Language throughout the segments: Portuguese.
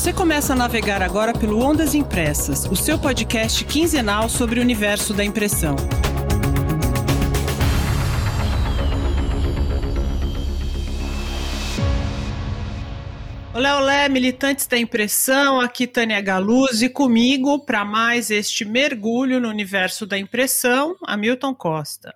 Você começa a navegar agora pelo Ondas Impressas, o seu podcast quinzenal sobre o universo da impressão. Olé, olé, militantes da impressão, aqui Tânia Galuzzi, comigo para mais este mergulho no universo da impressão, Hamilton Costa.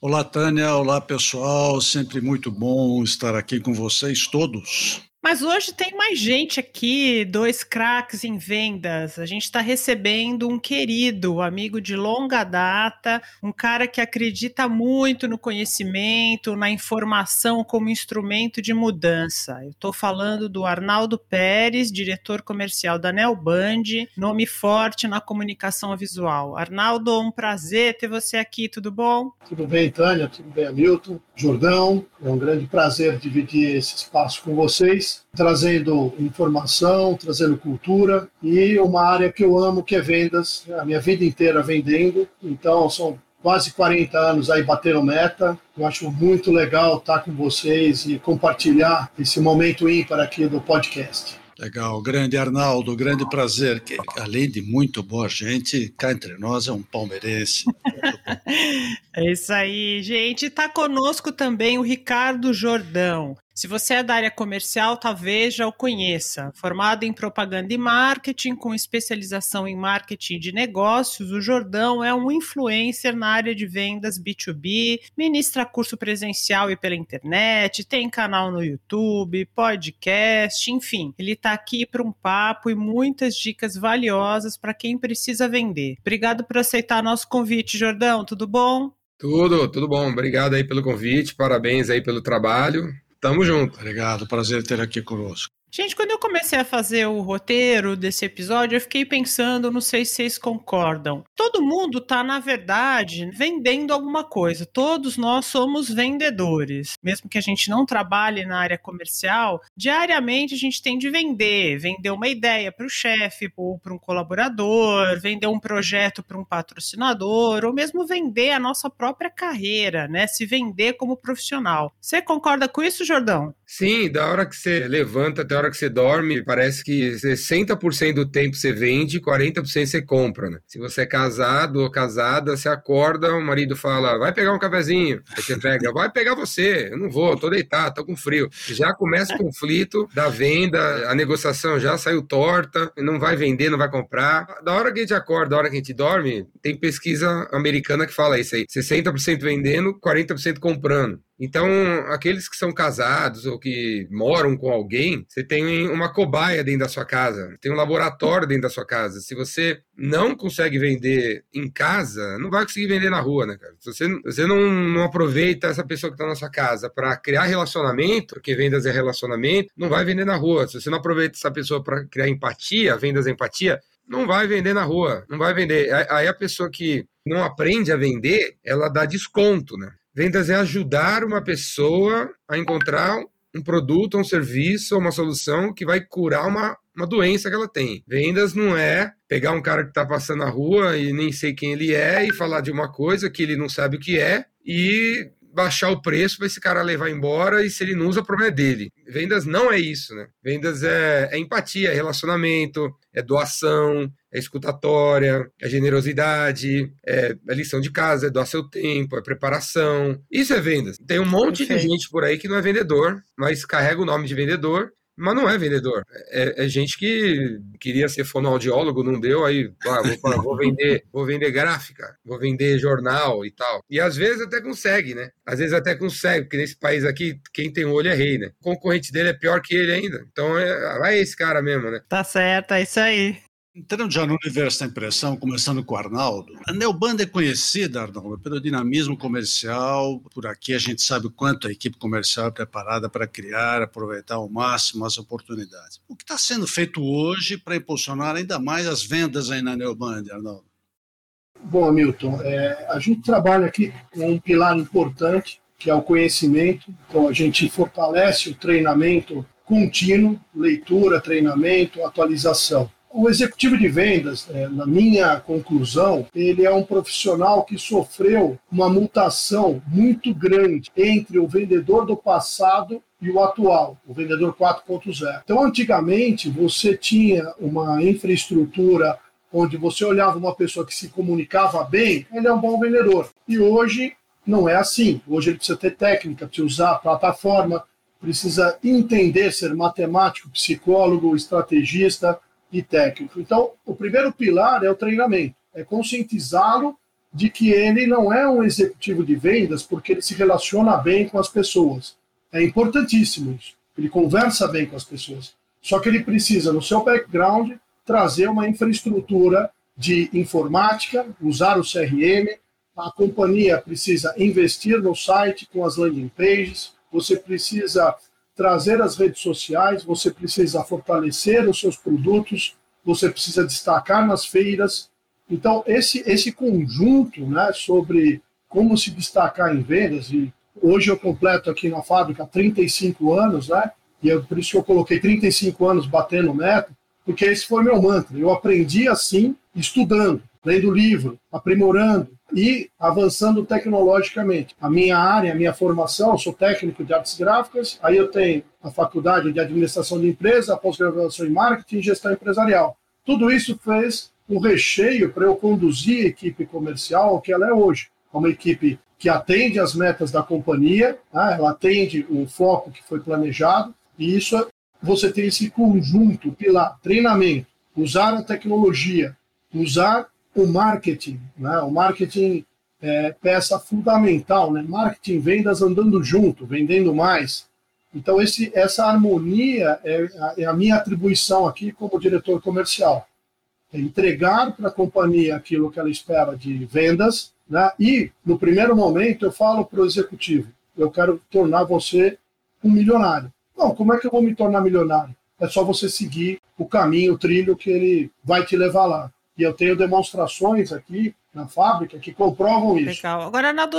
Olá, Tânia, olá pessoal, sempre muito bom estar aqui com vocês todos. Mas hoje tem mais gente aqui, dois craques em vendas. A gente está recebendo um querido, amigo de longa data, um cara que acredita muito no conhecimento, na informação como instrumento de mudança. Eu estou falando do Arnaldo Pérez, diretor comercial da Nelband, nome forte na comunicação visual. Arnaldo, um prazer ter você aqui, tudo bom? Tudo bem, Tânia, tudo bem, Hamilton, Jordão. É um grande prazer dividir esse espaço com vocês trazendo informação, trazendo cultura e uma área que eu amo, que é vendas. A minha vida inteira vendendo, então são quase 40 anos aí batendo meta. Eu acho muito legal estar com vocês e compartilhar esse momento ímpar aqui do podcast. Legal, grande Arnaldo, grande prazer. Que, além de muito boa gente, cá entre nós é um palmeirense. é isso aí, gente. Está conosco também o Ricardo Jordão. Se você é da área comercial, talvez já o conheça. Formado em propaganda e marketing, com especialização em marketing de negócios, o Jordão é um influencer na área de vendas B2B, ministra curso presencial e pela internet, tem canal no YouTube, podcast, enfim. Ele está aqui para um papo e muitas dicas valiosas para quem precisa vender. Obrigado por aceitar nosso convite, Jordão. Tudo bom? Tudo, tudo bom. Obrigado aí pelo convite, parabéns aí pelo trabalho. Tamo junto. Obrigado, prazer ter aqui conosco. Gente, quando eu comecei a fazer o roteiro desse episódio, eu fiquei pensando, não sei se vocês concordam. Todo mundo tá, na verdade, vendendo alguma coisa. Todos nós somos vendedores. Mesmo que a gente não trabalhe na área comercial, diariamente a gente tem de vender. Vender uma ideia para o chefe ou para um colaborador, vender um projeto para um patrocinador, ou mesmo vender a nossa própria carreira, né? Se vender como profissional. Você concorda com isso, Jordão? Sim, da hora que você levanta até a hora que você dorme, parece que 60% do tempo você vende, 40% você compra, né? Se você é casado ou casada, você acorda, o marido fala, vai pegar um cafezinho. Aí você pega, vai pegar você. Eu não vou, tô deitado, tô com frio. Já começa o conflito da venda, a negociação já saiu torta, não vai vender, não vai comprar. Da hora que a gente acorda, da hora que a gente dorme, tem pesquisa americana que fala isso aí. 60% vendendo, 40% comprando. Então, aqueles que são casados ou que moram com alguém, você tem uma cobaia dentro da sua casa, tem um laboratório dentro da sua casa. Se você não consegue vender em casa, não vai conseguir vender na rua, né, cara? Se você, você não, não aproveita essa pessoa que está na sua casa para criar relacionamento, porque vendas é relacionamento, não vai vender na rua. Se você não aproveita essa pessoa para criar empatia, vendas é empatia, não vai vender na rua, não vai vender. Aí a pessoa que não aprende a vender, ela dá desconto, né? Vendas é ajudar uma pessoa a encontrar um produto, um serviço, uma solução que vai curar uma, uma doença que ela tem. Vendas não é pegar um cara que está passando na rua e nem sei quem ele é e falar de uma coisa que ele não sabe o que é e baixar o preço para esse cara levar embora e se ele não usa, o problema é dele. Vendas não é isso, né? Vendas é, é empatia, é relacionamento, é doação, é escutatória, é generosidade, é, é, lição de casa, é doar seu tempo, é preparação. Isso é vendas. Tem um monte Perfeito. de gente por aí que não é vendedor, mas carrega o nome de vendedor mas não é vendedor. É, é, gente que queria ser fonoaudiólogo, não deu, aí ah, vou, vou, vender, vou vender gráfica, vou vender jornal e tal. E às vezes até consegue, né? Às vezes até consegue, porque nesse país aqui, quem tem olho é rei, né? O concorrente dele é pior que ele ainda. Então é, vai esse cara mesmo, né? Tá certo, é isso aí. Entrando já no universo da impressão, começando com o Arnaldo, a Neobanda é conhecida, Arnaldo, pelo dinamismo comercial. Por aqui a gente sabe o quanto a equipe comercial é preparada para criar, aproveitar ao máximo as oportunidades. O que está sendo feito hoje para impulsionar ainda mais as vendas aí na Neobanda, Arnaldo? Bom, Hamilton, é, a gente trabalha aqui com um pilar importante, que é o conhecimento. Então, a gente fortalece o treinamento contínuo, leitura, treinamento, atualização. O executivo de vendas, é, na minha conclusão, ele é um profissional que sofreu uma mutação muito grande entre o vendedor do passado e o atual, o vendedor 4.0. Então, antigamente, você tinha uma infraestrutura onde você olhava uma pessoa que se comunicava bem, ele é um bom vendedor. E hoje não é assim. Hoje ele precisa ter técnica, precisa usar a plataforma, precisa entender, ser matemático, psicólogo, estrategista, e técnico. Então, o primeiro pilar é o treinamento, é conscientizá-lo de que ele não é um executivo de vendas porque ele se relaciona bem com as pessoas. É importantíssimo isso. Ele conversa bem com as pessoas. Só que ele precisa, no seu background, trazer uma infraestrutura de informática, usar o CRM. A companhia precisa investir no site com as landing pages. Você precisa trazer as redes sociais, você precisa fortalecer os seus produtos, você precisa destacar nas feiras. Então, esse, esse conjunto né, sobre como se destacar em vendas, e hoje eu completo aqui na fábrica 35 anos, né? E é por isso que eu coloquei 35 anos batendo meta, porque esse foi meu mantra. Eu aprendi assim, estudando, lendo livro, aprimorando, e avançando tecnologicamente. A minha área, a minha formação, eu sou técnico de artes gráficas, aí eu tenho a faculdade de administração de empresa, a pós-graduação em marketing e gestão empresarial. Tudo isso fez um recheio para eu conduzir a equipe comercial ao que ela é hoje. Uma equipe que atende às metas da companhia, né? ela atende o foco que foi planejado, e isso você tem esse conjunto, pilar, treinamento, usar a tecnologia, usar o marketing, né? O marketing é peça fundamental, né? Marketing, vendas andando junto, vendendo mais. Então esse, essa harmonia é a, é a minha atribuição aqui como diretor comercial. É entregar para a companhia aquilo que ela espera de vendas, né? E no primeiro momento eu falo para o executivo, eu quero tornar você um milionário. Bom, como é que eu vou me tornar milionário? É só você seguir o caminho, o trilho que ele vai te levar lá e eu tenho demonstrações aqui na fábrica que comprovam isso. Legal. Agora, Nado,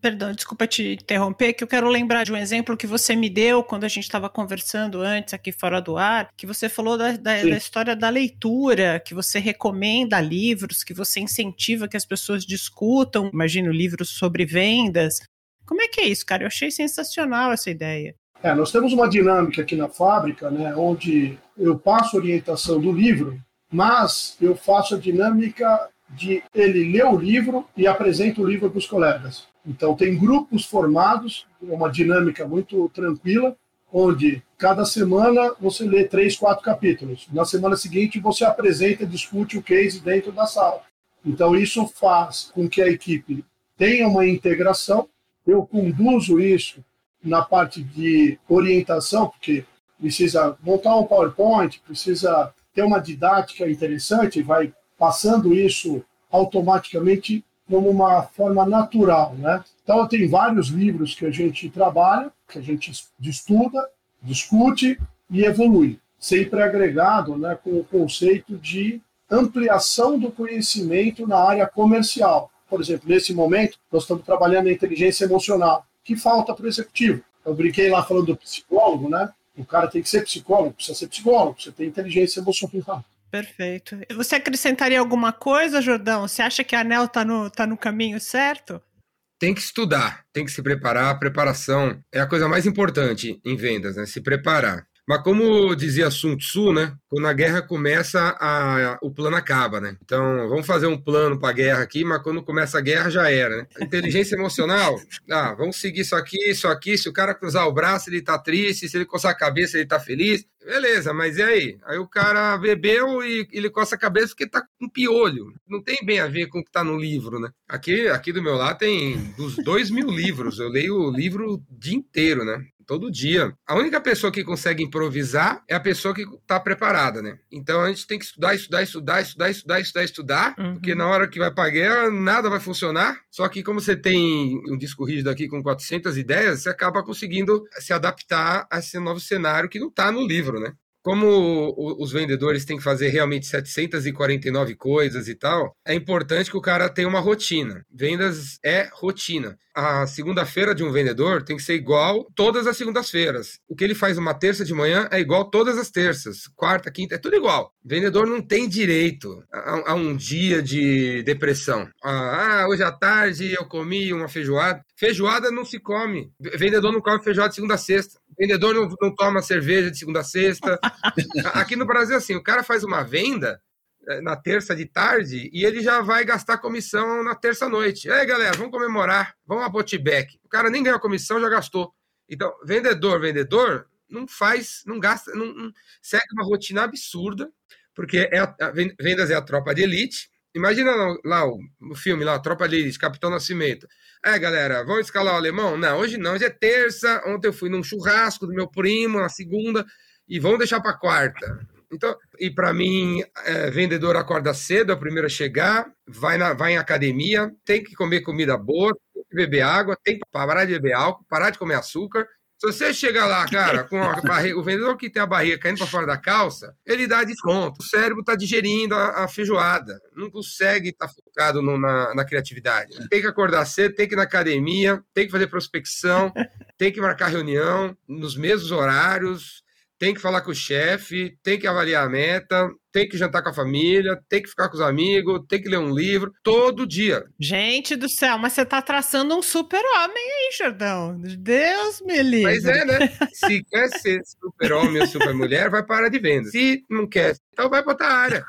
perdão, desculpa te interromper, que eu quero lembrar de um exemplo que você me deu quando a gente estava conversando antes aqui fora do ar, que você falou da, da, da, história da leitura, que você recomenda livros, que você incentiva que as pessoas discutam, imagino, livros sobre vendas. Como é que é isso, cara? Eu achei sensacional essa ideia. É, nós temos uma dinâmica aqui na fábrica, né, onde eu passo orientação do livro mas eu faço a dinâmica de ele ler o livro e apresenta o livro para os colegas. Então, tem grupos formados, uma dinâmica muito tranquila, onde cada semana você lê três, quatro capítulos. Na semana seguinte, você apresenta e discute o case dentro da sala. Então, isso faz com que a equipe tenha uma integração. Eu conduzo isso na parte de orientação, porque precisa montar um PowerPoint, precisa ter uma didática interessante, vai passando isso automaticamente como uma forma natural, né? Então, tem vários livros que a gente trabalha, que a gente estuda, discute e evolui, sempre agregado né, com o conceito de ampliação do conhecimento na área comercial. Por exemplo, nesse momento, nós estamos trabalhando a inteligência emocional, que falta para o executivo. Eu brinquei lá falando do psicólogo, né? O cara tem que ser psicólogo, precisa ser psicólogo, precisa ter inteligência emocional. Perfeito. Você acrescentaria alguma coisa, Jordão? Você acha que a ANEL está no, tá no caminho certo? Tem que estudar, tem que se preparar. A preparação é a coisa mais importante em vendas, né? Se preparar. Mas como dizia Sun Tzu, né? Quando a guerra começa, a, o plano acaba, né? Então, vamos fazer um plano para a guerra aqui, mas quando começa a guerra já era, né? Inteligência emocional, ah, vamos seguir isso aqui, isso aqui. Se o cara cruzar o braço, ele tá triste. Se ele coçar a cabeça, ele tá feliz. Beleza, mas e aí? Aí o cara bebeu e ele coça a cabeça porque tá com piolho. Não tem bem a ver com o que tá no livro, né? Aqui, aqui do meu lado tem dos dois mil livros. Eu leio o livro o dia inteiro, né? Todo dia. A única pessoa que consegue improvisar é a pessoa que está preparada, né? Então a gente tem que estudar, estudar, estudar, estudar, estudar, estudar, estudar, uhum. porque na hora que vai para a guerra nada vai funcionar. Só que como você tem um disco rígido aqui com 400 ideias, você acaba conseguindo se adaptar a esse novo cenário que não está no livro, né? como os vendedores têm que fazer realmente 749 coisas e tal, é importante que o cara tenha uma rotina. Vendas é rotina. A segunda-feira de um vendedor tem que ser igual todas as segundas-feiras. O que ele faz uma terça de manhã é igual todas as terças. Quarta, quinta, é tudo igual. O vendedor não tem direito a, a um dia de depressão. Ah, hoje à tarde eu comi uma feijoada. Feijoada não se come. Vendedor não come feijoada de segunda a sexta. Vendedor não, não toma cerveja de segunda a sexta. Aqui no Brasil, assim, o cara faz uma venda é, na terça de tarde e ele já vai gastar comissão na terça noite. Ei, galera, vamos comemorar, vamos a Botibec. O cara nem ganhou comissão, já gastou. Então, vendedor, vendedor, não faz, não gasta, não, não segue uma rotina absurda, porque é a, a, vendas é a tropa de elite. Imagina lá, lá o, o filme lá, Tropa de Elite, Capitão Nascimento. É, galera, vamos escalar o alemão? Não, hoje não, hoje é terça. Ontem eu fui num churrasco do meu primo, na segunda, e vamos deixar para quarta. Então, e para mim, é, vendedor acorda cedo, é o primeiro a chegar, vai, na, vai em academia, tem que comer comida boa, tem que beber água, tem que parar de beber álcool, parar de comer açúcar, se você chegar lá, cara, com a barriga, o vendedor que tem a barriga caindo para fora da calça, ele dá desconto. O cérebro está digerindo a, a, feijoada, não consegue estar tá focado no, na, na, criatividade. Tem que acordar cedo, tem que ir na academia, tem que fazer prospecção, tem que marcar reunião nos mesmos horários, tem que falar com o chefe, tem que avaliar a meta, tem que jantar com a família, tem que ficar com os amigos, tem que ler um livro, todo dia. Gente do céu, mas você tá traçando um super-homem aí, Jordão. Deus me livre. Mas é, né? Se quer ser super-homem ou super-mulher, vai para de venda. Se não quer, então vai para outra área.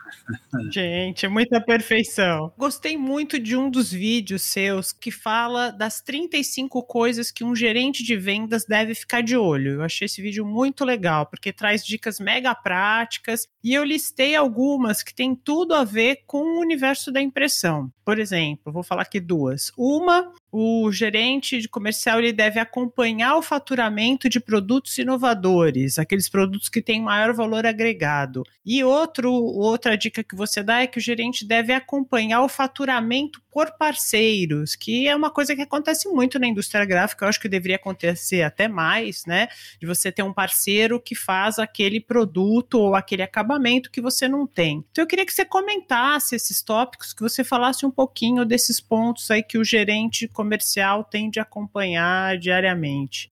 Gente, muita perfeição. Gostei muito de um dos vídeos seus que fala das 35 coisas que um gerente de vendas deve ficar de olho. Eu achei esse vídeo muito legal, porque traz dicas mega práticas e eu listei algumas que têm tudo a ver com o universo da impressão. Por exemplo, vou falar aqui duas. Uma, o gerente de comercial ele deve acompanhar o faturamento de produtos inovadores, aqueles produtos que têm maior valor agregado. E outro, outra dica que você dá é que o gerente deve acompanhar o faturamento por parceiros, que é uma coisa que acontece muito na indústria gráfica, eu acho que deveria acontecer até mais, né? De você ter um parceiro que faz aquele produto ou aquele acabamento que você não tem. Então eu queria que você comentasse esses tópicos, que você falasse um pouquinho desses pontos aí que o gerente comercial tem de acompanhar diariamente.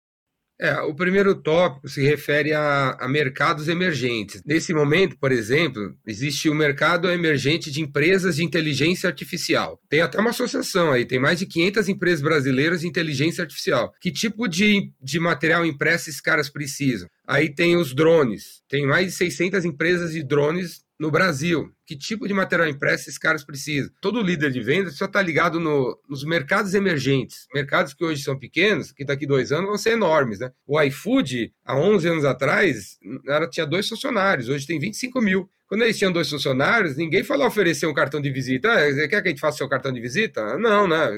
É, o primeiro tópico se refere a, a, mercados emergentes. Nesse momento, por exemplo, existe o mercado emergente de empresas de inteligência artificial. Tem até uma associação aí, tem mais de 500 empresas brasileiras de inteligência artificial. Que tipo de, de material impresso esses caras precisam? Aí tem os drones. Tem mais de 600 empresas de drones no Brasil. Que tipo de material impresso esses caras precisam? Todo líder de vendas só está ligado no, nos mercados emergentes. Mercados que hoje são pequenos, que daqui dois anos vão ser enormes. Né? O iFood, há 11 anos atrás, era, tinha dois funcionários, hoje tem 25 mil. Quando eles tinham dois funcionários, ninguém falou oferecer um cartão de visita. Ah, quer que a gente faça seu cartão de visita? Não, né?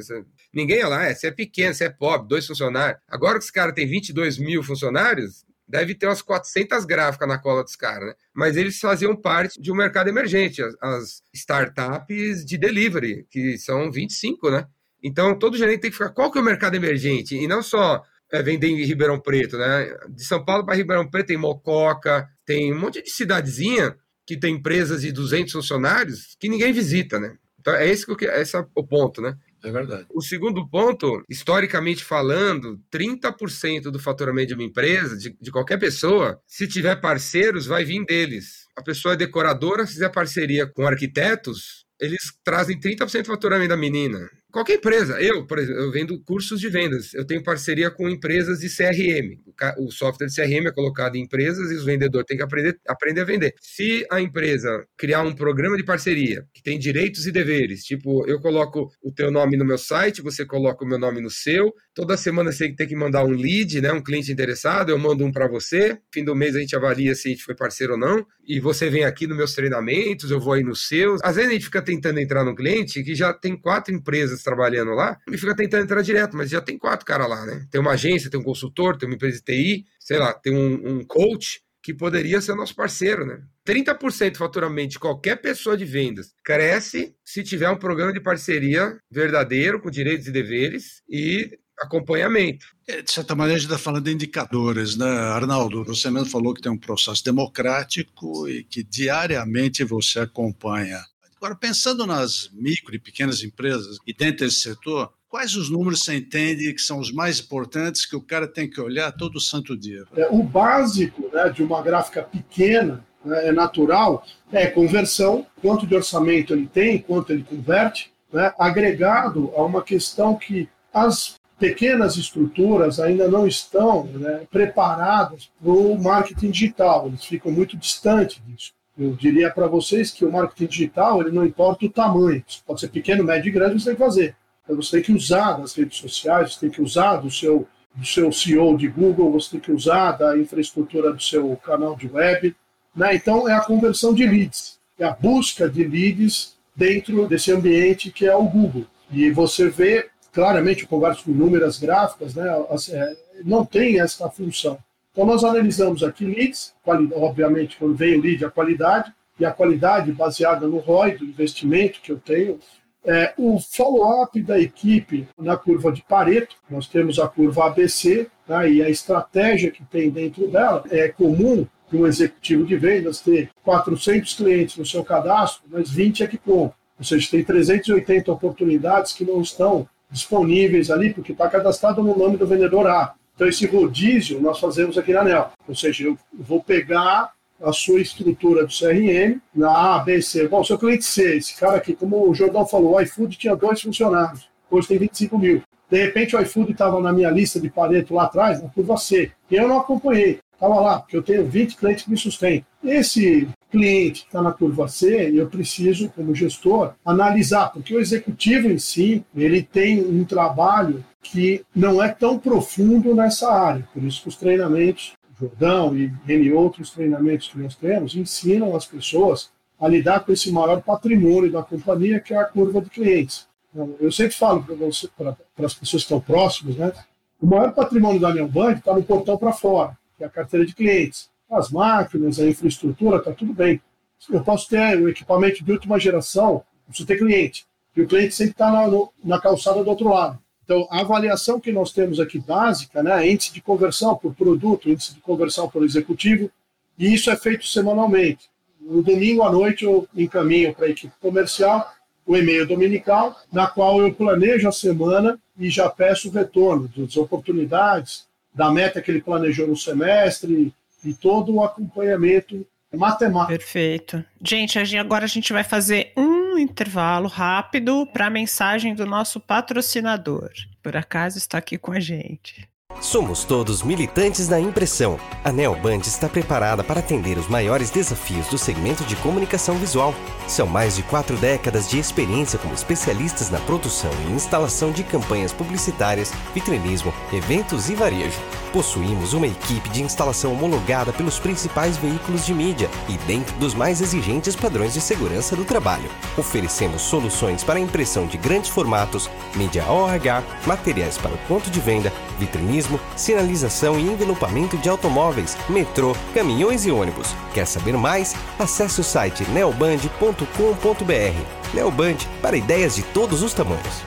Ninguém ia lá, é, você é pequeno, você é pobre, dois funcionários. Agora que esse cara tem 22 mil funcionários, deve ter umas 400 gráficas na cola dos caras, né? Mas eles faziam parte de um mercado emergente, as, as, startups de delivery, que são 25, né? Então, todo gerente tem que ficar, qual que é o mercado emergente? E não só é, vender em Ribeirão Preto, né? De São Paulo para Ribeirão Preto tem Mococa, tem um monte de cidadezinha que tem empresas de 200 funcionários que ninguém visita, né? Então, é esse, que, esse é o ponto, né? É verdade. O segundo ponto, historicamente falando, 30% do faturamento de uma empresa, de, de qualquer pessoa, se tiver parceiros, vai vir deles. A pessoa é decoradora, se fizer parceria com arquitetos, eles trazem 30% do faturamento da menina. Qualquer empresa, eu, por exemplo, eu vendo cursos de vendas, eu tenho parceria com empresas de CRM. O software de CRM é colocado em empresas e os vendedores têm que aprender, aprender a vender. Se a empresa criar um programa de parceria que tem direitos e deveres, tipo, eu coloco o teu nome no meu site, você coloca o meu nome no seu, toda semana você tem que mandar um lead, né, um cliente interessado, eu mando um para você, fim do mês a gente avalia se a gente foi parceiro ou não, e você vem aqui nos meus treinamentos, eu vou aí nos seus. Às vezes a gente fica tentando entrar no cliente que já tem quatro empresas trabalhando lá e fica tentando entrar direto, mas já tem quatro caras lá, né? Tem uma agência, tem um consultor, tem uma empresa de TI, sei lá, tem um, um coach que poderia ser nosso parceiro, né? 30% do faturamento de qualquer pessoa de vendas cresce se tiver um programa de parceria verdadeiro, com direitos e deveres, e acompanhamento. É, de certa maneira, a gente está falando de indicadores, né? Arnaldo, você mesmo falou que tem um processo democrático e que diariamente você acompanha. Agora, pensando nas micro e pequenas empresas e dentro desse setor, quais os números você entende que são os mais importantes que o cara tem que olhar todo santo dia? É, o básico né, de uma gráfica pequena né, é natural é conversão, quanto de orçamento ele tem, quanto ele converte, né, agregado a uma questão que as pequenas estruturas ainda não estão né, preparadas para o marketing digital, eles ficam muito distantes disso. Eu diria para vocês que o marketing digital ele não importa o tamanho, pode ser pequeno, médio e grande, você tem que fazer. Então, você tem que usar das redes sociais, você tem que usar do seu, do seu CEO de Google, você tem que usar da infraestrutura do seu canal de web. Né? Então, é a conversão de leads, é a busca de leads dentro desse ambiente que é o Google. E você vê claramente, converso com inúmeras gráficas, né, é, não tem essa função. Então, nós analisamos aqui leads, obviamente, quando vem o lead, a qualidade, e a qualidade baseada no ROI, do investimento que eu tenho. É, o follow-up da equipe na curva de Pareto, nós temos a curva ABC, né, e a estratégia que tem dentro dela é comum um executivo de vendas ter 400 clientes no seu cadastro, mas 20 é que compram. Ou seja, tem 380 oportunidades que não estão disponíveis ali, porque está cadastrado no nome do vendedor A. Então, esse rodízio nós fazemos aqui na ANEL. Ou seja, eu vou pegar a sua estrutura do CRM na A, B, C. Bom, seu cliente C, esse cara aqui, como o Jordão falou, o iFood tinha dois funcionários, hoje tem 25 mil. De repente, o iFood estava na minha lista de Pareto lá atrás, na curva C, e eu não acompanhei. Estava lá, porque eu tenho 20 clientes que me sustentam. Esse cliente está na curva C, eu preciso, como gestor, analisar, porque o executivo em si, ele tem um trabalho que não é tão profundo nessa área. Por isso que os treinamentos, Jordão e N outros treinamentos que nós temos, ensinam as pessoas a lidar com esse maior patrimônio da companhia, que é a curva de clientes. Então, eu sempre falo para as pessoas que estão próximas, né? O maior patrimônio da Neobank está no portão para fora que é a carteira de clientes. As máquinas, a infraestrutura, está tudo bem. Eu posso ter o equipamento de última geração, preciso ter cliente. E o cliente sempre está na, na calçada do outro lado. Então, a avaliação que nós temos aqui básica, né, índice de conversão por produto, índice de conversão por executivo, e isso é feito semanalmente. No domingo à noite eu encaminho para a equipe comercial o e-mail dominical, na qual eu planejo a semana e já peço o retorno das oportunidades, da meta que ele planejou no semestre e todo o acompanhamento matemático. Perfeito. Gente, agora a gente vai fazer um intervalo rápido para a mensagem do nosso patrocinador. Por acaso está aqui com a gente. Somos todos militantes da impressão. A Neoband está preparada para atender os maiores desafios do segmento de comunicação visual. São mais de quatro décadas de experiência como especialistas na produção e instalação de campanhas publicitárias, vitrinismo, eventos e varejo. Possuímos uma equipe de instalação homologada pelos principais veículos de mídia e dentro dos mais exigentes padrões de segurança do trabalho. Oferecemos soluções para impressão de grandes formatos, mídia OH, materiais para o ponto de venda, vitrinismo sinalização e envelopamento de automóveis, metrô, caminhões e ônibus. Quer saber mais? Acesse o site neoband.com.br. Neoband para ideias de todos os tamanhos.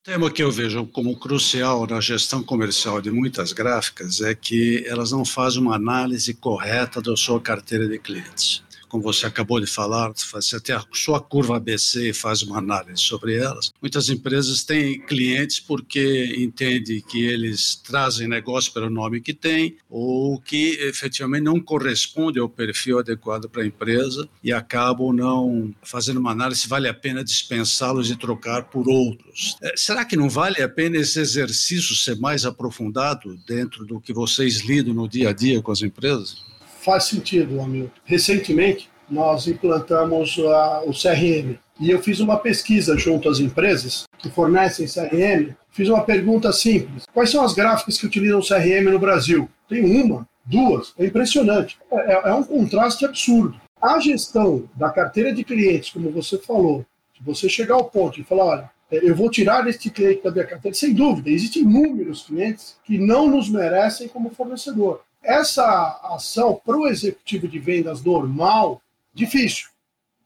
O tema que eu vejo como crucial na gestão comercial de muitas gráficas é que elas não fazem uma análise correta da sua carteira de clientes como você acabou de falar, você tem a sua curva ABC e faz uma análise sobre elas. Muitas empresas têm clientes porque entendem que eles trazem negócio pelo nome que tem ou que efetivamente não corresponde ao perfil adequado para a empresa e acabam não fazendo uma análise se vale a pena dispensá-los e trocar por outros. É, será que não vale a pena esse exercício ser mais aprofundado dentro do que vocês lidam no dia a dia com as empresas? Faz sentido, Hamilton. Recentemente, nós implantamos a, o CRM e eu fiz uma pesquisa junto às empresas que fornecem CRM. Fiz uma pergunta simples: quais são as gráficas que utilizam CRM no Brasil? Tem uma, duas, é impressionante. É, é, é um contraste absurdo. A gestão da carteira de clientes, como você falou, se você chegar ao ponto e falar, olha, é, eu vou tirar este cliente da minha carteira, sem dúvida, existem inúmeros clientes que não nos merecem como fornecedor. Essa ação para o executivo de vendas normal, difícil.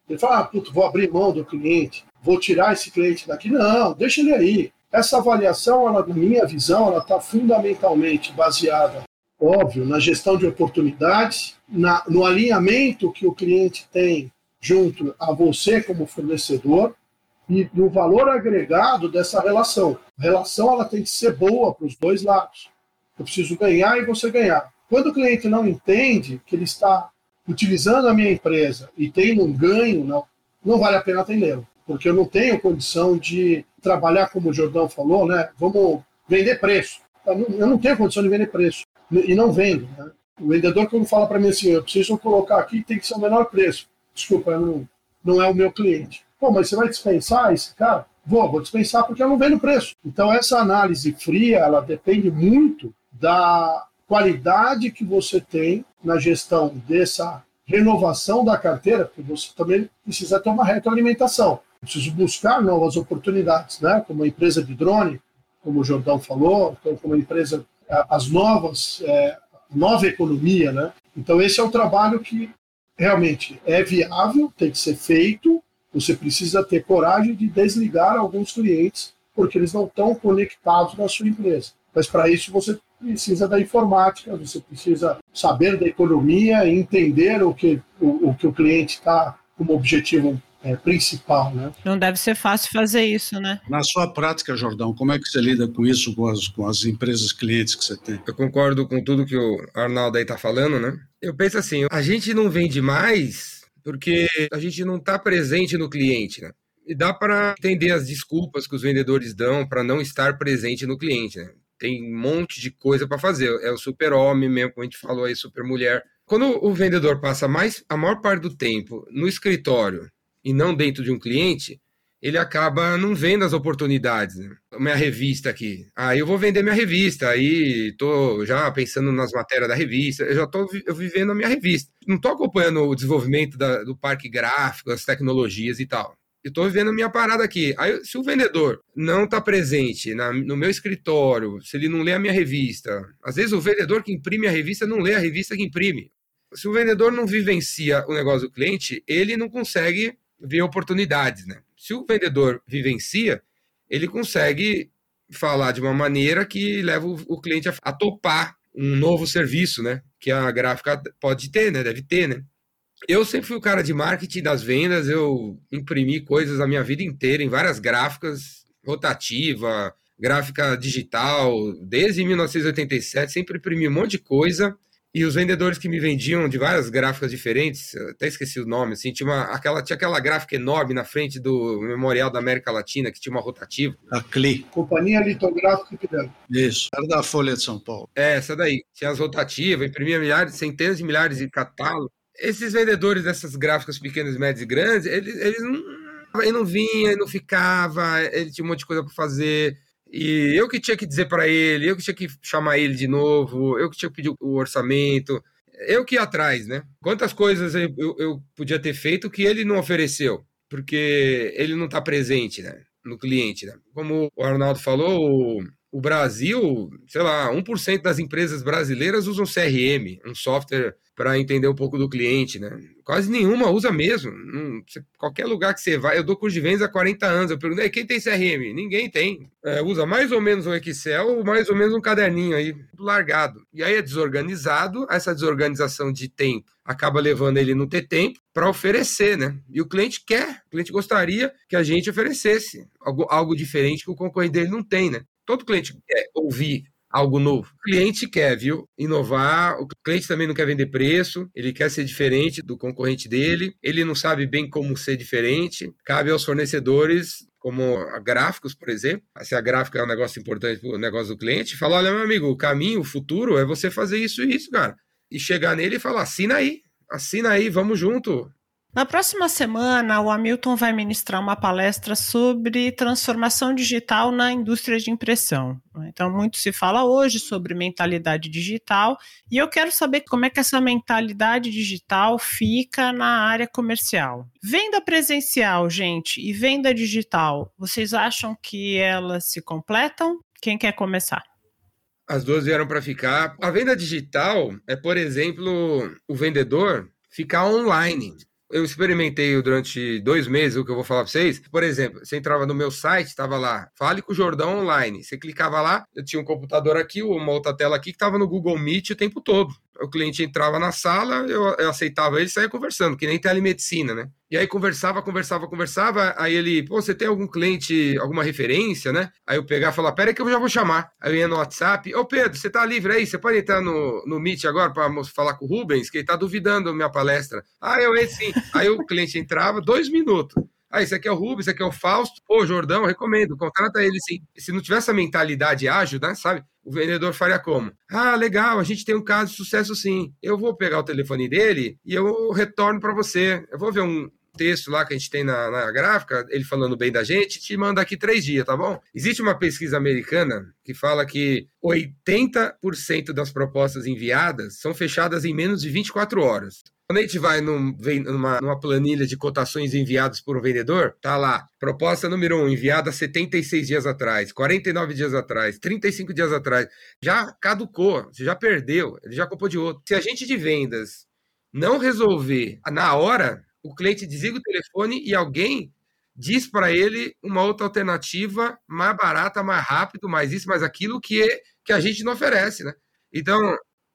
Ele fala, ah, puto, vou abrir mão do cliente, vou tirar esse cliente daqui. Não, deixa ele aí. Essa avaliação, ela, na minha visão, ela está fundamentalmente baseada, óbvio, na gestão de oportunidades, na, no alinhamento que o cliente tem junto a você como fornecedor e no valor agregado dessa relação. A relação ela tem que ser boa para os dois lados. Eu preciso ganhar e você ganhar. Quando o cliente não entende que ele está utilizando a minha empresa e tem um ganho, não, não vale a pena atendê-lo, porque eu não tenho condição de trabalhar como o Jordão falou, né? Vamos vender preço. Eu não tenho condição de vender preço e não vendo. Né? O vendedor quando fala para mim assim, eu preciso colocar aqui tem que ser o menor preço. Desculpa, não, não é o meu cliente. Pô, mas você vai dispensar esse cara? Vou, vou dispensar porque eu não vendo preço. Então essa análise fria, ela depende muito da qualidade que você tem na gestão dessa renovação da carteira, porque você também precisa ter uma retroalimentação. Preciso buscar novas oportunidades, né? Como a empresa de drone, como o Jordão falou, então, como a empresa, as novas, é, nova economia, né? Então esse é o trabalho que realmente é viável, tem que ser feito. Você precisa ter coragem de desligar alguns clientes porque eles não estão conectados na sua empresa. Mas para isso você precisa da informática, você precisa saber da economia, entender o que o, o que o cliente está como objetivo é, principal, né? Não deve ser fácil fazer isso, né? Na sua prática, Jordão, como é que você lida com isso, com as, com as empresas clientes que você tem? Eu concordo com tudo que o Arnaldo aí está falando, né? Eu penso assim, a gente não vende mais porque a gente não está presente no cliente, né? E dá para entender as desculpas que os vendedores dão para não estar presente no cliente, né? Tem um monte de coisa para fazer. É o super-homem mesmo, como a gente falou aí, super-mulher. Quando o vendedor passa mais a maior parte do tempo no escritório e não dentro de um cliente, ele acaba não vendo as oportunidades. Né? Minha revista aqui. Ah, eu vou vender minha revista. Aí tô já pensando nas matérias da revista. Eu já tô vivendo a minha revista. Não tô acompanhando o desenvolvimento da, do parque gráfico, as tecnologias e tal eu estou vendo a minha parada aqui. Aí, se o vendedor não está presente na, no meu escritório, se ele não lê a minha revista, às vezes o vendedor que imprime a revista não lê a revista que imprime. Se o vendedor não vivencia o negócio do cliente, ele não consegue ver oportunidades, né? Se o vendedor vivencia, ele consegue falar de uma maneira que leva o, o cliente a, a topar um novo serviço, né? Que a gráfica pode ter, né? Deve ter, né? Eu sempre fui o cara de marketing das vendas, eu imprimi coisas a minha vida inteira em várias gráficas, rotativa, gráfica digital, desde 1987, sempre imprimi um monte de coisa. E os vendedores que me vendiam de várias gráficas diferentes, até esqueci o nome, assim, tinha, uma, aquela, tinha aquela gráfica enorme na frente do Memorial da América Latina, que tinha uma rotativa. A CLI. Companhia Litográfica Ipiranga. Isso, era da Folha de São Paulo. É, essa daí. Tinha as rotativas, imprimia milhares, centenas de milhares de catálogos esses vendedores dessas gráficas pequenas, médias e grandes, eles, eles não, ele não vinha, ele não ficava, ele tinha um monte de coisa para fazer. E eu que tinha que dizer para ele, eu que tinha que chamar ele de novo, eu que tinha que pedir o orçamento, eu que ia atrás, né? Quantas coisas eu, eu, eu podia ter feito que ele não ofereceu, porque ele não está presente, né? No cliente, né? Como o Arnaldo falou, o Brasil, sei lá, 1% das empresas brasileiras usam CRM, um software para entender um pouco do cliente, né? Quase nenhuma usa mesmo. Não, qualquer lugar que você vai, eu dou curso de vendas há 40 anos. Eu pergunto, quem tem CRM? Ninguém tem. É, usa mais ou menos um Excel mais ou menos um caderninho aí, largado. E aí é desorganizado, essa desorganização de tempo acaba levando ele não ter tempo para oferecer, né? E o cliente quer, o cliente gostaria que a gente oferecesse algo, algo diferente que o concorrente dele não tem, né? Todo cliente quer ouvir algo novo. O cliente quer, viu? Inovar. O cliente também não quer vender preço. Ele quer ser diferente do concorrente dele. Ele não sabe bem como ser diferente. Cabe aos fornecedores como gráficos, por exemplo. Se a gráfica é um negócio importante para o negócio do cliente, fala: olha, meu amigo, o caminho, o futuro é você fazer isso e isso, cara. E chegar nele e falar: assina aí, assina aí, vamos junto. Na próxima semana, o Hamilton vai ministrar uma palestra sobre transformação digital na indústria de impressão. Então, muito se fala hoje sobre mentalidade digital e eu quero saber como é que essa mentalidade digital fica na área comercial. Venda presencial, gente, e venda digital, vocês acham que elas se completam? Quem quer começar? As duas vieram para ficar. A venda digital é, por exemplo, o vendedor ficar online eu experimentei durante dois meses o que eu vou falar para vocês. Por exemplo, você entrava no meu site, estava lá, fale com o Jordão online. Você clicava lá, eu tinha um computador aqui, uma outra tela aqui que estava no Google Meet o tempo todo. O cliente entrava na sala, eu, eu aceitava ele e saía conversando, que nem telemedicina, né? E aí conversava, conversava, conversava. Aí ele, pô, você tem algum cliente, alguma referência, né? Aí eu pegava e falava, pera que eu já vou chamar. Aí eu ia no WhatsApp, ô Pedro, você tá livre aí? Você pode entrar no, no Meet agora para falar com o Rubens, que ele tá duvidando da minha palestra. Ah, eu entro sim. Aí o cliente entrava, dois minutos. Ah, esse aqui é o Rubens, esse aqui é o Fausto. Pô, Jordão, recomendo, contrata ele sim. Se não tiver essa mentalidade ágil, né, sabe? O vendedor faria como? Ah, legal, a gente tem um caso de sucesso sim. Eu vou pegar o telefone dele e eu retorno para você. Eu vou ver um, texto lá que a gente tem na, na, gráfica, ele falando bem da gente, te manda aqui três dias, tá bom? Existe uma pesquisa americana que fala que 80% das propostas enviadas são fechadas em menos de 24 horas. Quando a gente vai num, numa, numa, planilha de cotações enviadas por um vendedor, tá lá, proposta número 1, um, enviada 76 dias atrás, 49 dias atrás, 35 dias atrás, já caducou, você já perdeu, ele já comprou de outro. Se a gente de vendas não resolver na hora, o cliente desliga o telefone e alguém diz para ele uma outra alternativa mais barata, mais rápido, mais isso, mais aquilo que, é, que a gente não oferece, né? Então,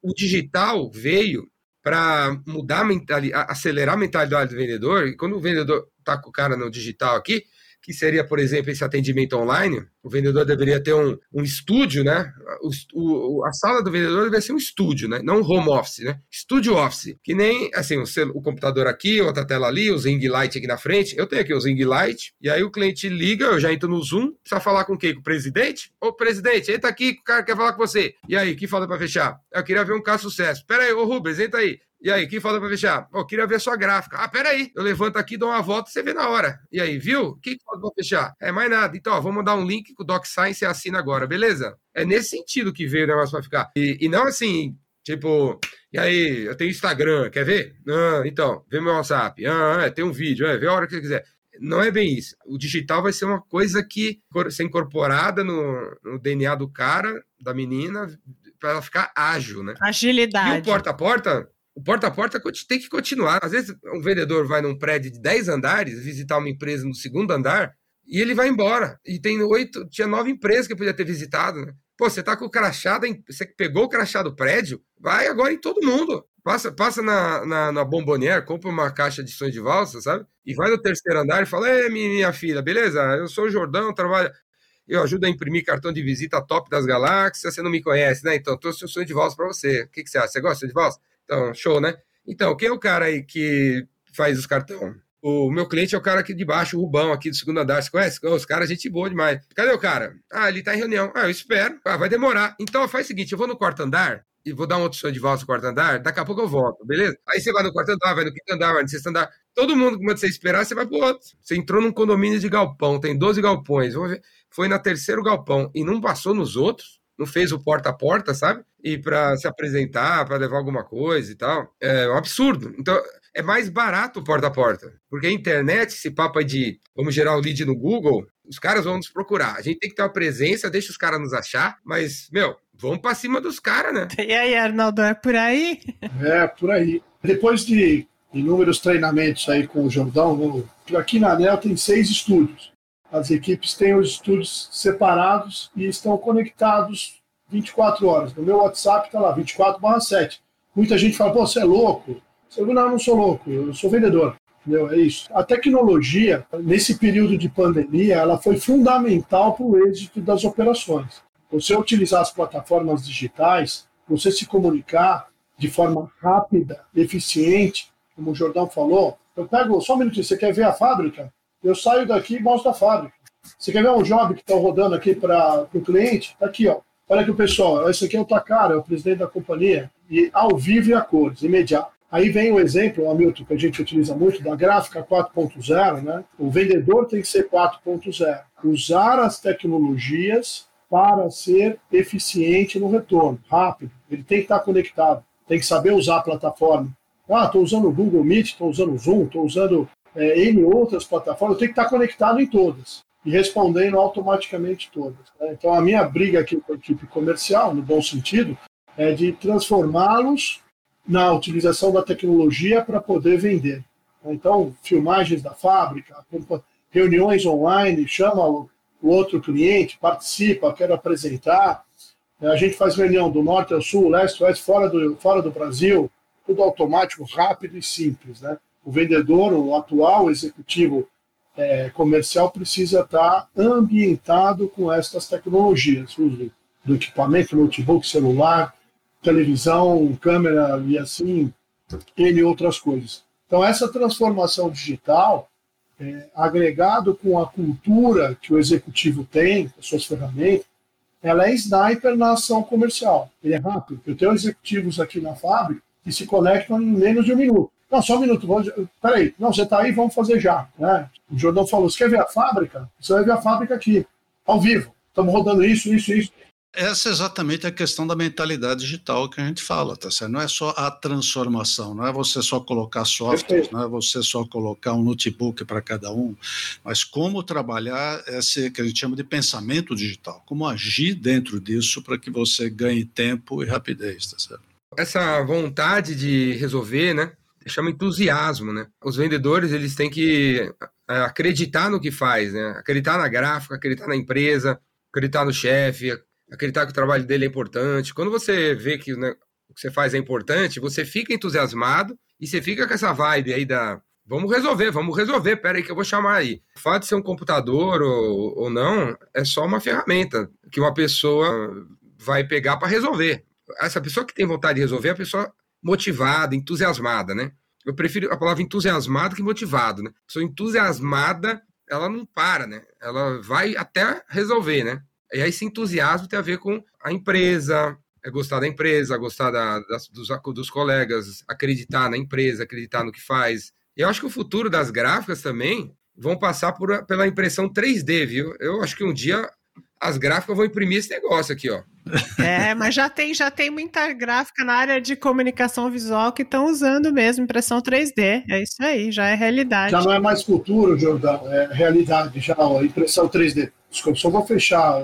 o digital veio para mudar a mentalidade, acelerar a mentalidade do vendedor. E quando o vendedor está com o cara no digital aqui, que seria, por exemplo, esse atendimento online. O vendedor deveria ter um, um estúdio, né? O, o, a sala do vendedor deveria ser um estúdio, né? Não um home office, né? Estúdio office. Que nem, assim, o, o computador aqui, outra tela ali, o Zing Light aqui na frente. Eu tenho aqui o Zing Light, e aí o cliente liga, eu já entro no Zoom, precisa falar com quem? Com o presidente? Ô, presidente, entra aqui, o cara quer falar com você. E aí, que falta para fechar? Eu queria ver um caso sucesso. Pera aí, ô Rubens, entra aí. E aí, quem falta para fechar? Oh, queria ver sua gráfica. Ah, peraí. Eu levanto aqui, dou uma volta, você vê na hora. E aí, viu? Quem falta para fechar? É mais nada. Então, ó, vamos mandar um link com o DocSign, você assina agora, beleza? É nesse sentido que veio o negócio para ficar. E, e não assim, tipo, e aí, eu tenho Instagram, quer ver? Ah, então, vê meu WhatsApp. Ah, é, tem um vídeo, é, vê a hora que você quiser. Não é bem isso. O digital vai ser uma coisa que ser incorporada no, no DNA do cara, da menina, para ela ficar ágil, né? Agilidade. E o porta a porta o porta a porta tem que continuar. Às vezes, um vendedor vai num prédio de 10 andares visitar uma empresa no segundo andar e ele vai embora. E tem oito, tinha nove empresas que podia ter visitado. Né? Pô, você tá com o crachá, você pegou o crachá do prédio, vai agora em todo mundo. Passa, passa na, na, na Bombonier, compra uma caixa de sonho de valsa, sabe? E vai no terceiro andar e fala: Ei, minha filha, beleza? Eu sou o Jordão, trabalho. Eu ajudo a imprimir cartão de visita top das galáxias. Você não me conhece, né? Então, trouxe um sonho de valsa para você. O que, que você acha? Você gosta de valsa? Então, show, né? Então, quem é o cara aí que faz os cartões? O meu cliente é o cara aqui de baixo, o Rubão, aqui do segundo andar. Você conhece? Os caras, gente boa demais. Cadê o cara? Ah, ele tá em reunião. Ah, eu espero. Ah, vai demorar. Então, faz o seguinte: eu vou no quarto andar e vou dar uma opção de volta no quarto andar. Daqui a pouco eu volto, beleza? Aí você vai no quarto andar, vai no quinto andar, vai no sexto andar. Todo mundo que manda você esperar, você vai pro outro. Você entrou num condomínio de galpão, tem 12 galpões. Foi na terceiro galpão e não passou nos outros não fez o porta a porta, sabe? E para se apresentar, para levar alguma coisa e tal. É um absurdo. Então, é mais barato o porta a porta. Porque a internet, esse papo de vamos gerar o lead no Google, os caras vão nos procurar. A gente tem que ter uma presença, deixa os caras nos achar, mas, meu, vamos para cima dos caras, né? E aí, Arnaldo, é por aí? É, por aí. Depois de inúmeros treinamentos aí com o Jordão, aqui na ANEL tem seis estúdios. As equipes têm os estúdios separados e estão conectados 24 horas. No meu WhatsApp está lá, 24/7. Muita gente fala, pô, você é louco. Eu não, não sou louco, eu sou vendedor. Entendeu? É isso. A tecnologia, nesse período de pandemia, ela foi fundamental para o êxito das operações. Você utilizar as plataformas digitais, você se comunicar de forma rápida, eficiente, como o Jordão falou. Eu pego, só um minutinho, você quer ver a fábrica? Eu saio daqui e mostro a fábrica. Você quer ver um job que está rodando aqui para o cliente? Tá aqui, ó. Olha aqui o pessoal, esse aqui é o Takara, é o presidente da companhia, e ao vivo e a cores, imediato. Aí vem o exemplo, Hamilton, que a gente utiliza muito, da gráfica 4.0, né? O vendedor tem que ser 4.0. Usar as tecnologias para ser eficiente no retorno, rápido. Ele tem que estar conectado, tem que saber usar a plataforma. Ah, estou usando o Google Meet, estou usando o Zoom, estou usando é, em outras plataformas, eu tenho que estar conectado em todas e respondendo automaticamente todas. Né? Então, a minha briga aqui com a equipe comercial, no bom sentido, é de transformá-los na utilização da tecnologia para poder vender. Então, filmagens da fábrica, reuniões online, chama o outro cliente, participa, quer apresentar. A gente faz reunião do norte ao sul, leste, oeste, fora do, fora do Brasil, tudo automático, rápido e simples. Né? O vendedor, o atual executivo é, comercial, precisa estar ambientado com estas tecnologias, uso do equipamento, notebook, celular, televisão, câmera e assim, e outras coisas. Então, essa transformação digital, é, agregado com a cultura que o executivo tem, as suas ferramentas, ela é sniper na ação comercial. Ele é rápido. Eu tenho executivos aqui na fábrica que se conectam em menos de um minuto. Não, só um minuto. Vou... Peraí, não, você está aí, vamos fazer já. Né? O Jordão falou: você quer ver a fábrica? Você vai ver a fábrica aqui, ao vivo. Estamos rodando isso, isso, isso. Essa é exatamente a questão da mentalidade digital que a gente fala, tá certo? Não é só a transformação, não é você só colocar software, não é você só colocar um notebook para cada um, mas como trabalhar esse que a gente chama de pensamento digital, como agir dentro disso para que você ganhe tempo e rapidez, tá certo? Essa vontade de resolver, né? Chama entusiasmo, né? Os vendedores, eles têm que é, acreditar no que faz, né? Acreditar na gráfica, acreditar na empresa, acreditar no chefe, acreditar que o trabalho dele é importante. Quando você vê que né, o que você faz é importante, você fica entusiasmado e você fica com essa vibe aí da vamos resolver, vamos resolver, pera aí que eu vou chamar aí. O fato de ser um computador ou, ou não é só uma ferramenta que uma pessoa vai pegar para resolver. Essa pessoa que tem vontade de resolver a pessoa motivada, entusiasmada, né? Eu prefiro a palavra entusiasmado que motivado, né? Pessoa entusiasmada, ela não para, né? Ela vai até resolver, né? E aí esse entusiasmo tem a ver com a empresa, é gostar da empresa, gostar da, das, dos, dos colegas, acreditar na empresa, acreditar no que faz. Eu acho que o futuro das gráficas também vão passar por, pela impressão 3D, viu? Eu acho que um dia as gráficas vão imprimir esse negócio aqui, ó. É, mas já tem, já tem muita gráfica na área de comunicação visual que estão usando mesmo impressão 3D. É isso aí, já é realidade. Já não é mais futuro, Jordão, é realidade já, ó, impressão 3D. Desculpa, só vou fechar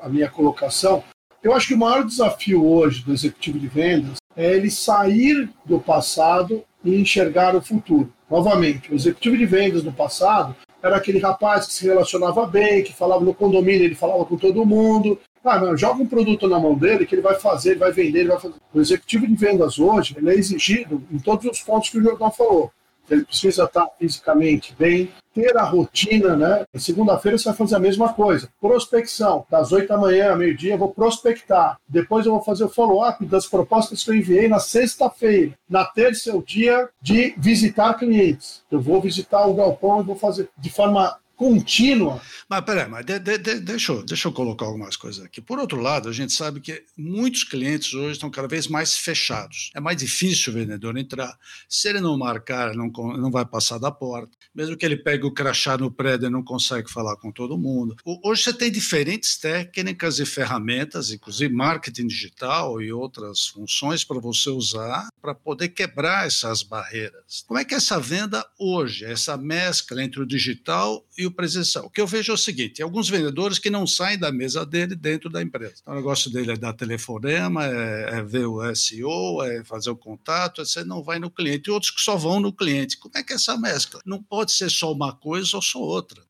a minha colocação. Eu acho que o maior desafio hoje do executivo de vendas é ele sair do passado e enxergar o futuro. Novamente, o executivo de vendas no passado era aquele rapaz que se relacionava bem, que falava no condomínio, ele falava com todo mundo. Ah, não, joga um produto na mão dele que ele vai fazer, ele vai vender, ele vai fazer. O executivo de vendas hoje, ele é exigido em todos os pontos que o Jordão falou ele precisa estar fisicamente bem, ter a rotina, né? Segunda-feira você vai fazer a mesma coisa. Prospecção, das 8 da manhã, meio-dia, eu vou prospectar. Depois eu vou fazer o follow-up das propostas que eu enviei na sexta-feira. Na terça é o dia de visitar clientes. Eu vou visitar o galpão e vou fazer de forma contínua. Mas peraí, mas de, de, de, deixa, eu, deixa eu colocar algumas coisas aqui. Por outro lado, a gente sabe que muitos clientes hoje estão cada vez mais fechados. É mais difícil o vendedor entrar. Se ele não marcar, não, não vai passar da porta. Mesmo que ele pegue o crachá no prédio, ele não consegue falar com todo mundo. Hoje você tem diferentes técnicas e ferramentas, inclusive marketing digital e outras funções para você usar para poder quebrar essas barreiras. Como é que é essa venda hoje, essa mescla entre o digital e o presencial. O que eu vejo é o seguinte: alguns vendedores que não saem da mesa dele dentro da empresa. Então, o negócio dele é dar telefonema, é, é ver o SEO, é fazer o contato, você não vai no cliente. E outros que só vão no cliente. Como é que é essa mescla? Não pode ser só uma coisa ou só outra.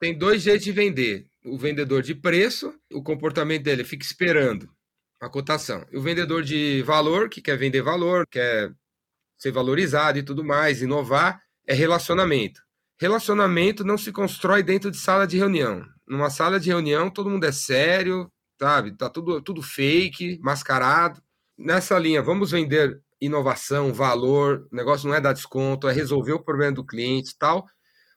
Tem dois jeitos de vender. O vendedor de preço, o comportamento dele fica esperando a cotação. E o vendedor de valor, que quer vender valor, quer ser valorizado e tudo mais, inovar, é relacionamento. Relacionamento não se constrói dentro de sala de reunião. Numa sala de reunião, todo mundo é sério, sabe? Tá tudo, tudo fake, mascarado. Nessa linha, vamos vender inovação, valor, o negócio não é dar desconto, é resolver o problema do cliente tal.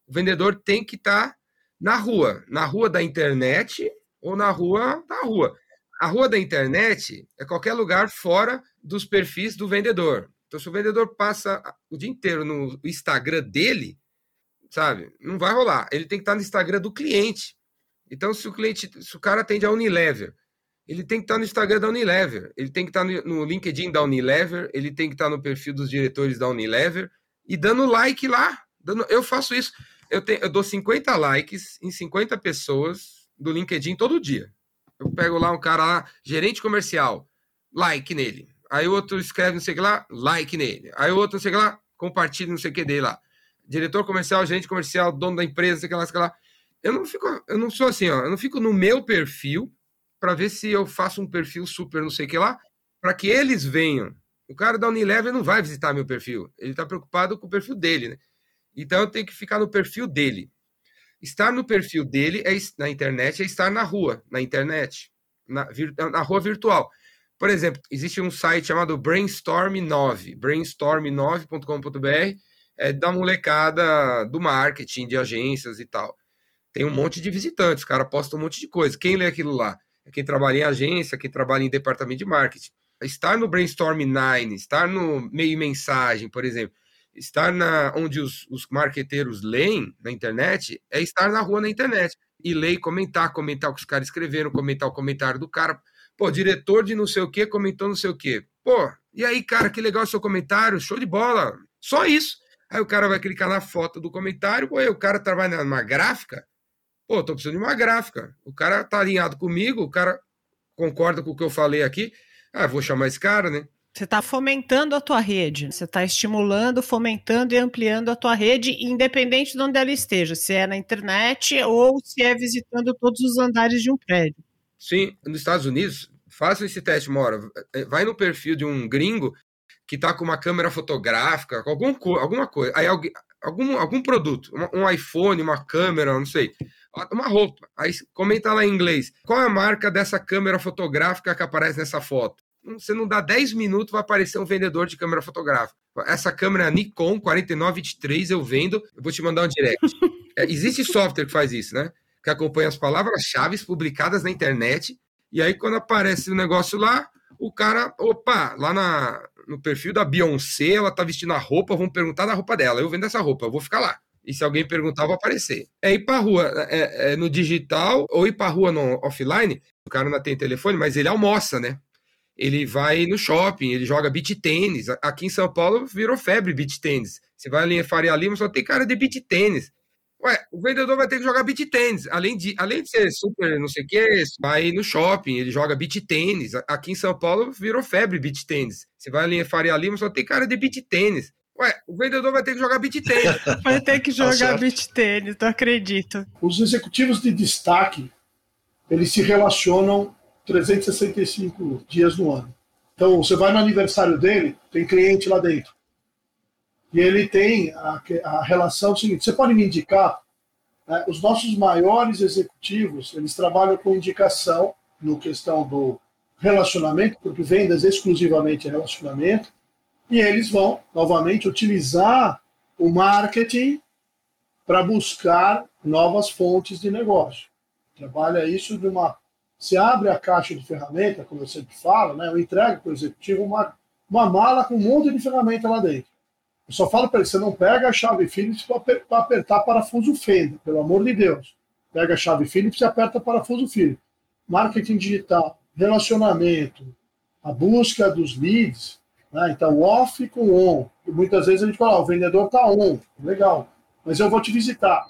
O vendedor tem que estar tá na rua, na rua da internet ou na rua da rua. A rua da internet é qualquer lugar fora dos perfis do vendedor. Então, se o vendedor passa o dia inteiro no Instagram dele, sabe? Não vai rolar. Ele tem que estar no Instagram do cliente. Então, se o cliente, se o cara atende a Unilever, ele tem que estar no Instagram da Unilever, ele tem que estar no, LinkedIn da Unilever, ele tem que estar no perfil dos diretores da Unilever e dando like lá. Dando, eu faço isso. Eu, eu dou 50 likes em 50 pessoas do LinkedIn todo dia. Eu pego lá um cara lá, gerente comercial, like nele. Aí outro escreve não sei o que lá, like nele. Aí outro não sei o que lá, compartilha não sei o que dele lá. Diretor comercial, gerente comercial, dono da empresa, sei lá, sei lá. Eu não fico, eu não sou assim, ó, eu não fico no meu perfil para ver se eu faço um perfil super não sei o que lá, para que eles venham. O cara da Unilever não vai visitar meu perfil, ele está preocupado com o perfil dele, né? Então eu tenho que ficar no perfil dele. Estar no perfil dele é, na internet é estar na rua, na internet, na, na rua virtual. Por exemplo, existe um site chamado Brainstorm9, brainstorm9.com.br, é da molecada do marketing, de agências e tal. Tem um monte de visitantes, cara posta um monte de coisa. Quem lê aquilo lá? É quem trabalha em agência, quem trabalha em departamento de marketing. Estar no Brainstorm 9, estar no meio mensagem, por exemplo, estar na onde os, os marqueteiros leem na internet, é estar na rua na internet. E ler e comentar, comentar o que os caras escreveram, comentar o comentário do cara. Pô, diretor de não sei o que comentou não sei o que. Pô, e aí, cara, que legal seu comentário, show de bola. Só isso. Aí o cara vai clicar na foto do comentário, pô, aí o cara trabalha numa gráfica. Pô, tô precisando de uma gráfica. O cara tá alinhado comigo, o cara concorda com o que eu falei aqui. Ah, vou chamar esse cara, né? Você está fomentando a tua rede, você está estimulando, fomentando e ampliando a tua rede, independente de onde ela esteja, se é na internet ou se é visitando todos os andares de um prédio. Sim, nos Estados Unidos, faça esse teste uma hora. Vai no perfil de um gringo que está com uma câmera fotográfica, com algum, alguma coisa, aí algum, algum produto, um iPhone, uma câmera, não sei, uma roupa. Aí comenta lá em inglês. Qual é a marca dessa câmera fotográfica que aparece nessa foto? Você não dá 10 minutos, vai aparecer um vendedor de câmera fotográfica. Essa câmera Nikon 4923 eu vendo, eu vou te mandar um direct. É, existe software que faz isso, né? Que acompanha as palavras-chave publicadas na internet. E aí, quando aparece o negócio lá, o cara, opa, lá na, no perfil da Beyoncé, ela tá vestindo a roupa, vão perguntar da roupa dela. Eu vendo essa roupa, eu vou ficar lá. E se alguém perguntar, eu vou aparecer. É ir pra rua é, é no digital ou ir pra rua no offline. O cara não tem telefone, mas ele almoça, né? ele vai no shopping, ele joga beach tênis. Aqui em São Paulo virou febre beach tênis. Você vai ali em Faria Lima, só tem cara de beach tênis. Ué, o vendedor vai ter que jogar beach tênis. Além de, além de ser super não sei o que, vai no shopping, ele joga beach tênis. Aqui em São Paulo virou febre beach tênis. Você vai ali em Faria Lima, só tem cara de beach tênis. Ué, o vendedor vai ter que jogar beach tênis. Vai ter que tá jogar tá beach tênis, não acredito. Os executivos de destaque, eles se relacionam 365 dias no ano. Então, você vai no aniversário dele, tem cliente lá dentro. E ele tem a, a relação seguinte: você pode me indicar? Né, os nossos maiores executivos, eles trabalham com indicação no questão do relacionamento, porque vendas exclusivamente é relacionamento, e eles vão, novamente, utilizar o marketing para buscar novas fontes de negócio. Trabalha isso de uma você abre a caixa de ferramenta, como eu sempre falo, né? eu entrego para o executivo uma, uma mala com um monte de ferramenta lá dentro. Eu só falo para ele: você não pega a chave Phillips para apertar parafuso Fender, pelo amor de Deus. Pega a chave Phillips e aperta parafuso Phillips. Marketing digital, relacionamento, a busca dos leads, né? então off com on. E muitas vezes a gente fala: ah, o vendedor está on, legal, mas eu vou te visitar.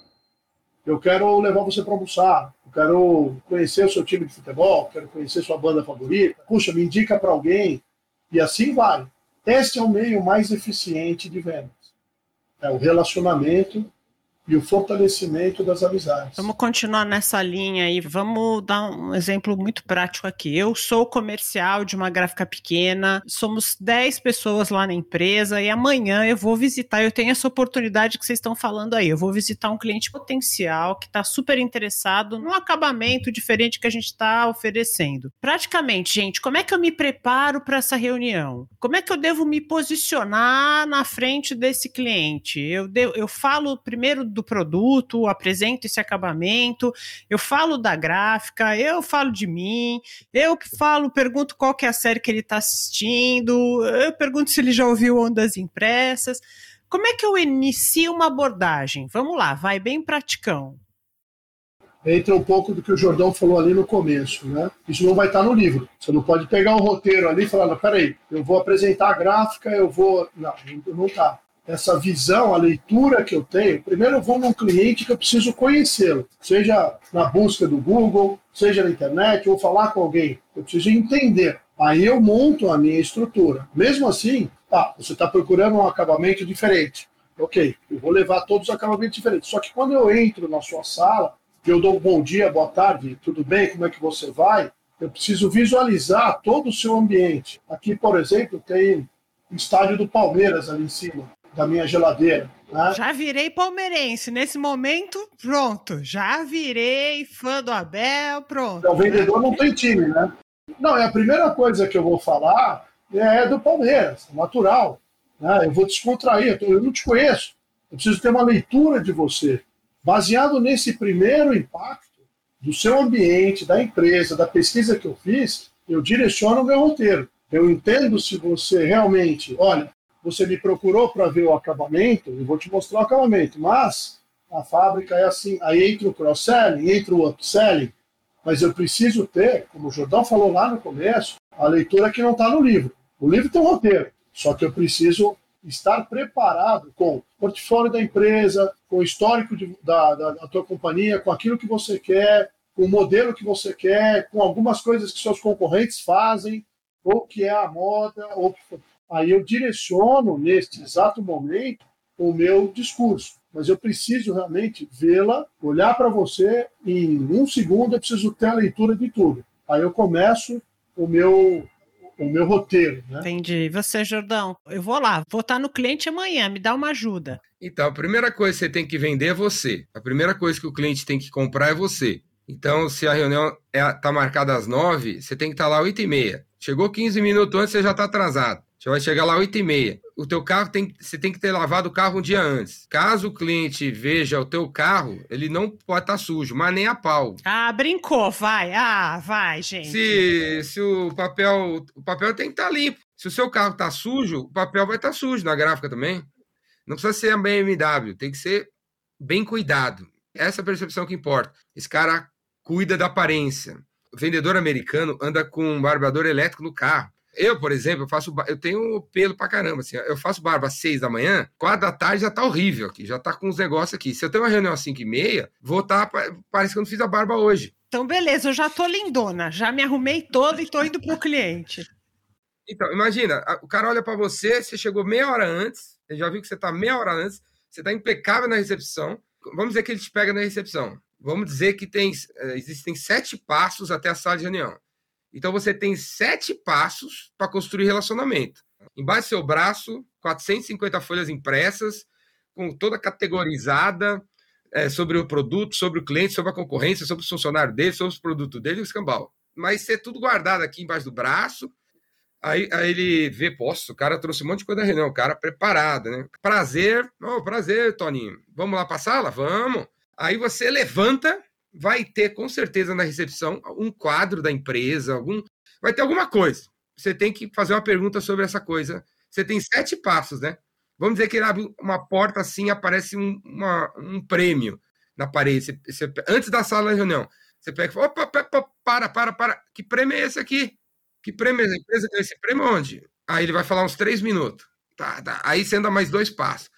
Eu quero levar você para almoçar, eu quero conhecer o seu time de futebol, quero conhecer sua banda favorita. Puxa, me indica para alguém. E assim vai. Este é o meio mais eficiente de vendas. É o relacionamento e o fortalecimento das amizades. Vamos continuar nessa linha aí. Vamos dar um exemplo muito prático aqui. Eu sou comercial de uma gráfica pequena, somos 10 pessoas lá na empresa e amanhã eu vou visitar. Eu tenho essa oportunidade que vocês estão falando aí. Eu vou visitar um cliente potencial que está super interessado no acabamento diferente que a gente está oferecendo. Praticamente, gente, como é que eu me preparo para essa reunião? Como é que eu devo me posicionar na frente desse cliente? Eu, eu falo primeiro do produto, apresento esse acabamento, eu falo da gráfica, eu falo de mim, eu falo, pergunto qual que é a série que ele está assistindo, eu pergunto se ele já ouviu Ondas Impressas. Como é que eu inicio uma abordagem? Vamos lá, vai bem praticão. Entra um pouco do que o Jordão falou ali no começo, né? Isso não vai estar no livro. Você não pode pegar o roteiro ali e falar, peraí, eu vou apresentar a gráfica, eu vou. Não, não está essa visão, a leitura que eu tenho, primeiro eu vou num cliente que eu preciso conhecê-lo, seja na busca do Google, seja na internet, ou falar com alguém, eu preciso entender. Aí eu monto a minha estrutura. Mesmo assim, tá, você está procurando um acabamento diferente. ok, eu vou levar todos os acabamentos diferentes. Só que quando eu entro na sua sala, eu dou um bom dia, boa tarde, tudo bem, como é que você vai? Eu preciso visualizar todo o seu ambiente. Aqui, por exemplo, tem o estádio do Palmeiras ali em cima da minha geladeira. Né? Já virei palmeirense. Nesse momento, pronto. Já virei fã do Abel, pronto. Então, o vendedor não tem time, né? Não, é a primeira coisa que eu vou falar é do Palmeiras, natural. Né? Eu vou descontrair, eu não te conheço. Eu preciso ter uma leitura de você. Baseado nesse primeiro impacto do seu ambiente, da empresa, da pesquisa que eu fiz, eu direciono o meu roteiro. Eu entendo se você realmente, olha, você me procurou para ver o acabamento, eu vou te mostrar o acabamento, mas a fábrica é assim, aí entra o cross-selling, entra o upselling, mas eu preciso ter, como o Jordão falou lá no começo, a leitura que não está no livro. O livro tem um roteiro, só que eu preciso estar preparado com o portfólio da empresa, com o histórico de, da, da, da tua companhia, com aquilo que você quer, com o modelo que você quer, com algumas coisas que seus concorrentes fazem, ou que é a moda, ou aí eu direciono neste exato momento o meu discurso. Mas eu preciso realmente vê-la, olhar para você em um segundo, eu preciso ter a leitura de tudo. Aí eu começo o meu o meu roteiro. Né? Entendi. Você, Jordão, eu vou lá, vou estar no cliente amanhã, me dá uma ajuda. Então, a primeira coisa que você tem que vender é você. A primeira coisa que o cliente tem que comprar é você. Então, se a reunião está é, tá marcada às nove, você tem que estar tá lá às oito e meia. Chegou 15 minutos antes, você já está atrasado. Você vai chegar lá às 8 e meia. O teu carro tem, você tem que ter lavado o carro um dia antes. Caso o cliente veja o teu carro, ele não pode estar tá sujo, mas nem a pau. Ah, brincou, vai. Ah, vai, gente. Se, se o papel, o papel tem que estar tá limpo. Se o seu carro está sujo, o papel vai estar tá sujo na gráfica também. Não precisa ser a BMW, tem que ser bem cuidado. Essa é a percepção que importa. Esse cara cuida da aparência. O vendedor americano anda com um barbeador elétrico no carro. Eu, por exemplo, eu faço eu tenho pelo pra caramba, assim, eu faço barba às seis da manhã, quatro da tarde já tá horrível aqui, já tá com uns negócios aqui. Se eu tenho uma reunião às cinco e meia, vou tá, parece que eu não fiz a barba hoje. Então, beleza, eu já tô lindona, já me arrumei toda e tô indo pro cliente. Então, imagina, o cara olha para você, você chegou meia hora antes, ele já viu que você tá meia hora antes, você tá impecável na recepção. Vamos dizer que ele te pega na recepção. Vamos dizer que tem, eh, existem sete passos até a sala de reunião. Então você tem sete passos para construir relacionamento. Embaixo do seu braço, 450 folhas impressas, com toda categorizada é, sobre o produto, sobre o cliente, sobre a concorrência, sobre o funcionário dele, sobre os produtos dele o escambau. Mas ser tudo guardado aqui embaixo do braço. Aí, aí ele vê, poxa, o cara trouxe um monte de coisa da reunião, o cara preparado, né? Prazer, oh, prazer, Toninho. Vamos lá para a sala? Vamos. Aí você levanta vai ter com certeza na recepção um quadro da empresa, algum, vai ter alguma coisa. Você tem que fazer uma pergunta sobre essa coisa. Você tem sete passos, né? Vamos dizer que ele abre uma porta assim, aparece um, uma, um prêmio na parede. Você, você, antes da sala de reunião, você pega e fala: opa, opa, para, para, para. Que prêmio é esse aqui? Que prêmio é esse? A empresa tem esse prêmio onde? Aí ele vai falar uns três minutos. Tá, tá. Aí você anda mais dois passos.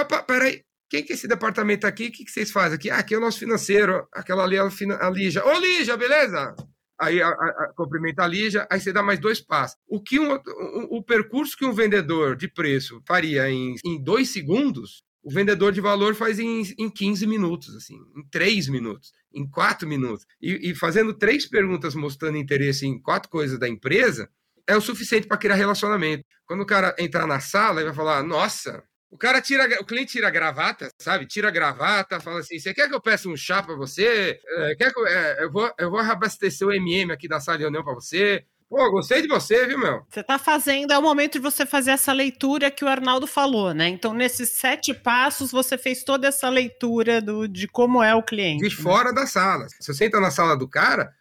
Opa, peraí. Quem que é esse departamento aqui? O que, que vocês fazem aqui? Ah, aqui é o nosso financeiro. Aquela ali é a Lígia. Ô, Lígia, beleza? Aí a, a, cumprimenta a Lígia, aí você dá mais dois passos. O que um, o, o percurso que um vendedor de preço faria em, em dois segundos, o vendedor de valor faz em, em 15 minutos, assim, em 3 minutos, em 4 minutos. E, e fazendo três perguntas mostrando interesse em quatro coisas da empresa, é o suficiente para criar relacionamento. Quando o cara entrar na sala, ele vai falar: Nossa, o cara tira, o cliente tira a gravata, sabe? Tira a gravata, fala assim: você quer que eu peça um chá para você? É, quer que eu, é, eu, vou, eu vou abastecer o MM aqui da sala de reunião para você? Pô, gostei de você, viu, meu? Você tá fazendo, é o momento de você fazer essa leitura que o Arnaldo falou, né? Então, nesses sete passos, você fez toda essa leitura do, de como é o cliente. De né? fora da sala. Se você entra na sala do cara,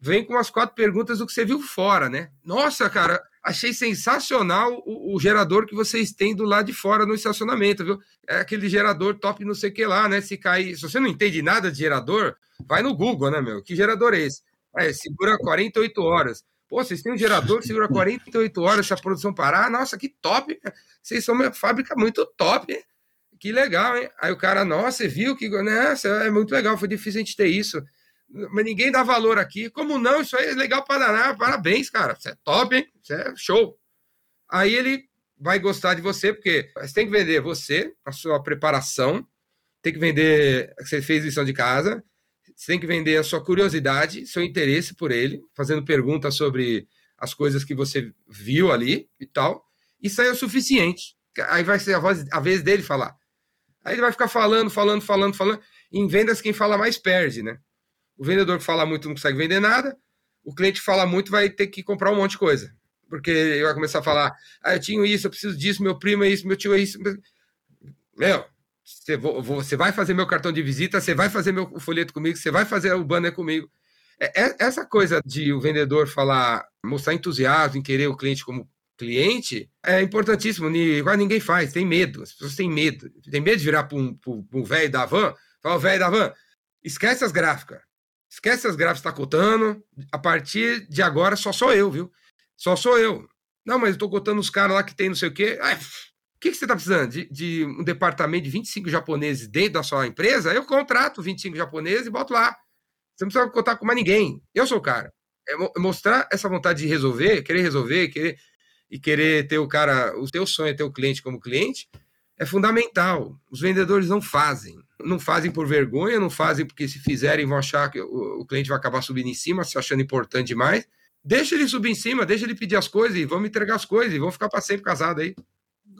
vem com umas quatro perguntas do que você viu fora, né? Nossa, cara, Achei sensacional o, o, gerador que vocês têm do lado de fora no estacionamento, viu? É aquele gerador top não sei o que lá, né? Se cair. Se você não entende nada de gerador, vai no Google, né, meu? Que gerador é esse? É, segura 48 horas. Pô, vocês têm um gerador que segura 48 horas se a produção parar? Nossa, que top! Vocês são uma fábrica muito top? Que legal, hein? Aí o cara, nossa, viu que. Nossa, é muito legal, foi difícil a gente ter isso mas ninguém dá valor aqui. Como não? Isso aí é legal para danar. Parabéns, cara. Você é top, hein? Você é show. Aí ele vai gostar de você, porque você tem que vender você, a sua preparação, tem que vender que você fez lição de casa, você tem que vender a sua curiosidade, seu interesse por ele, fazendo perguntas sobre as coisas que você viu ali e tal. Isso aí é o suficiente. Aí vai ser a, voz, a vez dele falar. Aí ele vai ficar falando, falando, falando, falando. Em vendas, quem fala mais perde, né? O vendedor que fala muito não consegue vender nada. O cliente que fala muito vai ter que comprar um monte de coisa. Porque ele vai começar a falar: ah, eu tinha isso, eu preciso disso, meu primo é isso, meu tio é isso. Meu, você, vai fazer meu cartão de visita, você vai fazer meu folheto comigo, você vai fazer o banner comigo. É, é, essa coisa de o vendedor falar, mostrar entusiasmo em querer o cliente como cliente, é importantíssimo. Quase ninguém faz, tem medo. As pessoas têm medo. Tem medo de virar para um velho da van, falar, velho da van, esquece as gráficas. Esquece as gráficas está cotando. A partir de agora só sou eu, viu? Só sou eu. Não, mas eu estou cotando os caras lá que tem não sei o quê. o que, que você está precisando? De, de, um departamento de 25 japoneses dentro da sua empresa? Eu contrato 25 japoneses e boto lá. Você não precisa contar com mais ninguém. Eu sou o cara. É, é mostrar essa vontade de resolver, querer resolver, querer e querer ter o cara, o teu sonho é ter o cliente como cliente, é fundamental. Os vendedores não fazem. Não fazem por vergonha, não fazem porque se fizerem vão achar que o, o cliente vai acabar subindo em cima, se achando importante demais. Deixa ele subir em cima, deixa ele pedir as coisas e vamos entregar as coisas e vamos ficar para sempre casados aí.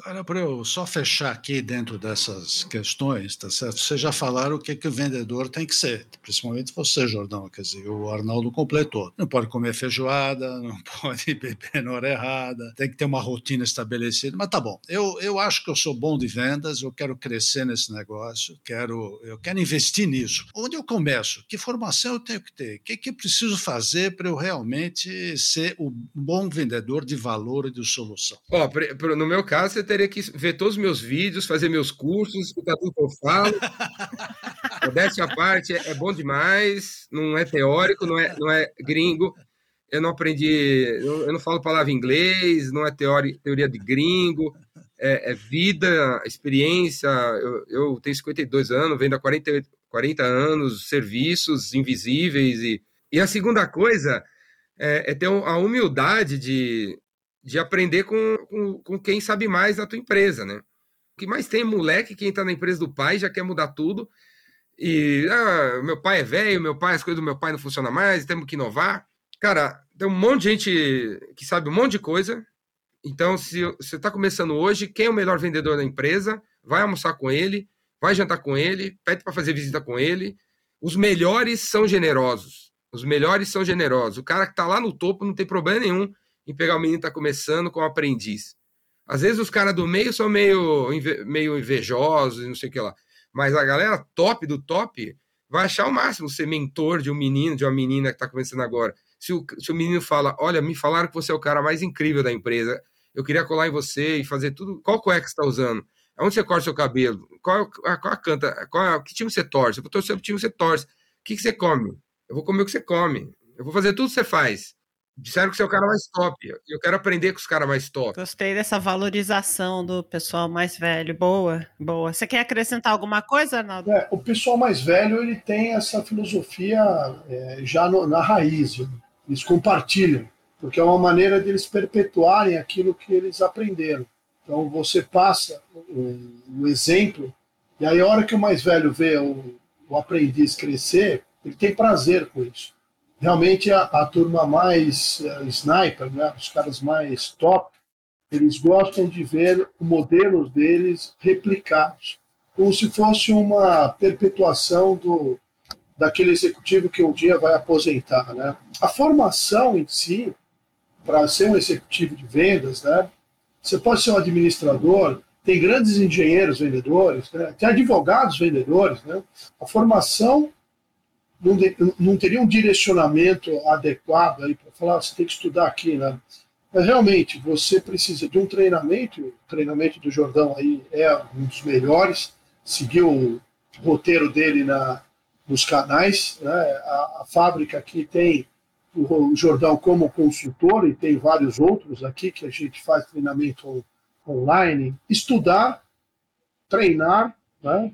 Agora, para eu só fechar aqui dentro dessas questões, tá certo? Vocês já falaram o que, que o vendedor tem que ser, principalmente você, Jordão, quer dizer, o Arnaldo completou. Não pode comer feijoada, não pode beber na hora errada, tem que ter uma rotina estabelecida, mas tá bom. Eu, eu acho que eu sou bom de vendas, eu quero crescer nesse negócio, quero, eu quero investir nisso. Onde eu começo? Que formação eu tenho que ter? O que, que eu preciso fazer para eu realmente ser o bom vendedor de valor e de solução? No meu caso, você teria que ver todos os meus vídeos, fazer meus cursos, escutar tudo que eu falo. Modéstia à parte, é, é, bom demais, não é teórico, não é, não é gringo. Eu não aprendi, eu, eu não falo palavra em inglês, não é teoria, teoria de gringo, é, é vida, experiência. Eu, eu, tenho 52 anos, vendo há 40, 40 anos serviços invisíveis. E, e a segunda coisa é, é ter a humildade de, de aprender com, com, com, quem sabe mais da tua empresa, né? O que mais tem moleque, quem está na empresa do pai já quer mudar tudo. E ah, meu pai é velho, meu pai, as coisas do meu pai não funcionam mais, temos que inovar. Cara, tem um monte de gente que sabe um monte de coisa. Então, se você está começando hoje, quem é o melhor vendedor da empresa? Vai almoçar com ele, vai jantar com ele, pede para fazer visita com ele. Os melhores são generosos. Os melhores são generosos. O cara que está lá no topo não tem problema nenhum em pegar o menino que está começando como aprendiz. Às vezes os caras do meio são meio, meio invejosos e não sei o que lá. Mas a galera top do top vai achar o máximo ser mentor de um menino, de uma menina que está começando agora. Se o, se o menino fala, olha, me falaram que você é o cara mais incrível da empresa, eu queria colar em você e fazer tudo. Qual cueca você está usando? Onde você corta seu cabelo? Qual, qual a canta? Qual, que time você torce? Eu vou torcer pro time que você torce. O que, que você come? Eu vou comer o que você come. Eu vou fazer tudo que você faz. Disseram que você é o cara mais top. Eu quero aprender com os caras mais top. Gostei dessa valorização do pessoal mais velho. Boa, boa. Você quer acrescentar alguma coisa, Arnaldo? É, o pessoal mais velho ele tem essa filosofia é, já no, na raiz. Eles compartilham, porque é uma maneira de eles perpetuarem aquilo que eles aprenderam. Então você passa o, o exemplo, e aí a hora que o mais velho vê o, o aprendiz crescer, ele tem prazer com isso realmente a, a turma mais uh, sniper, né, os caras mais top, eles gostam de ver modelos deles replicados, como se fosse uma perpetuação do, daquele executivo que um dia vai aposentar. Né? A formação em si, para ser um executivo de vendas, né, você pode ser um administrador, tem grandes engenheiros vendedores, né, tem advogados vendedores. Né? A formação não, de, não teria um direcionamento adequado aí para falar, ah, você tem que estudar aqui, né? Mas realmente você precisa de um treinamento, o treinamento do Jordão aí é um dos melhores, seguiu o roteiro dele na, nos canais, né? a, a fábrica aqui tem o Jordão como consultor e tem vários outros aqui que a gente faz treinamento online, estudar, treinar, né?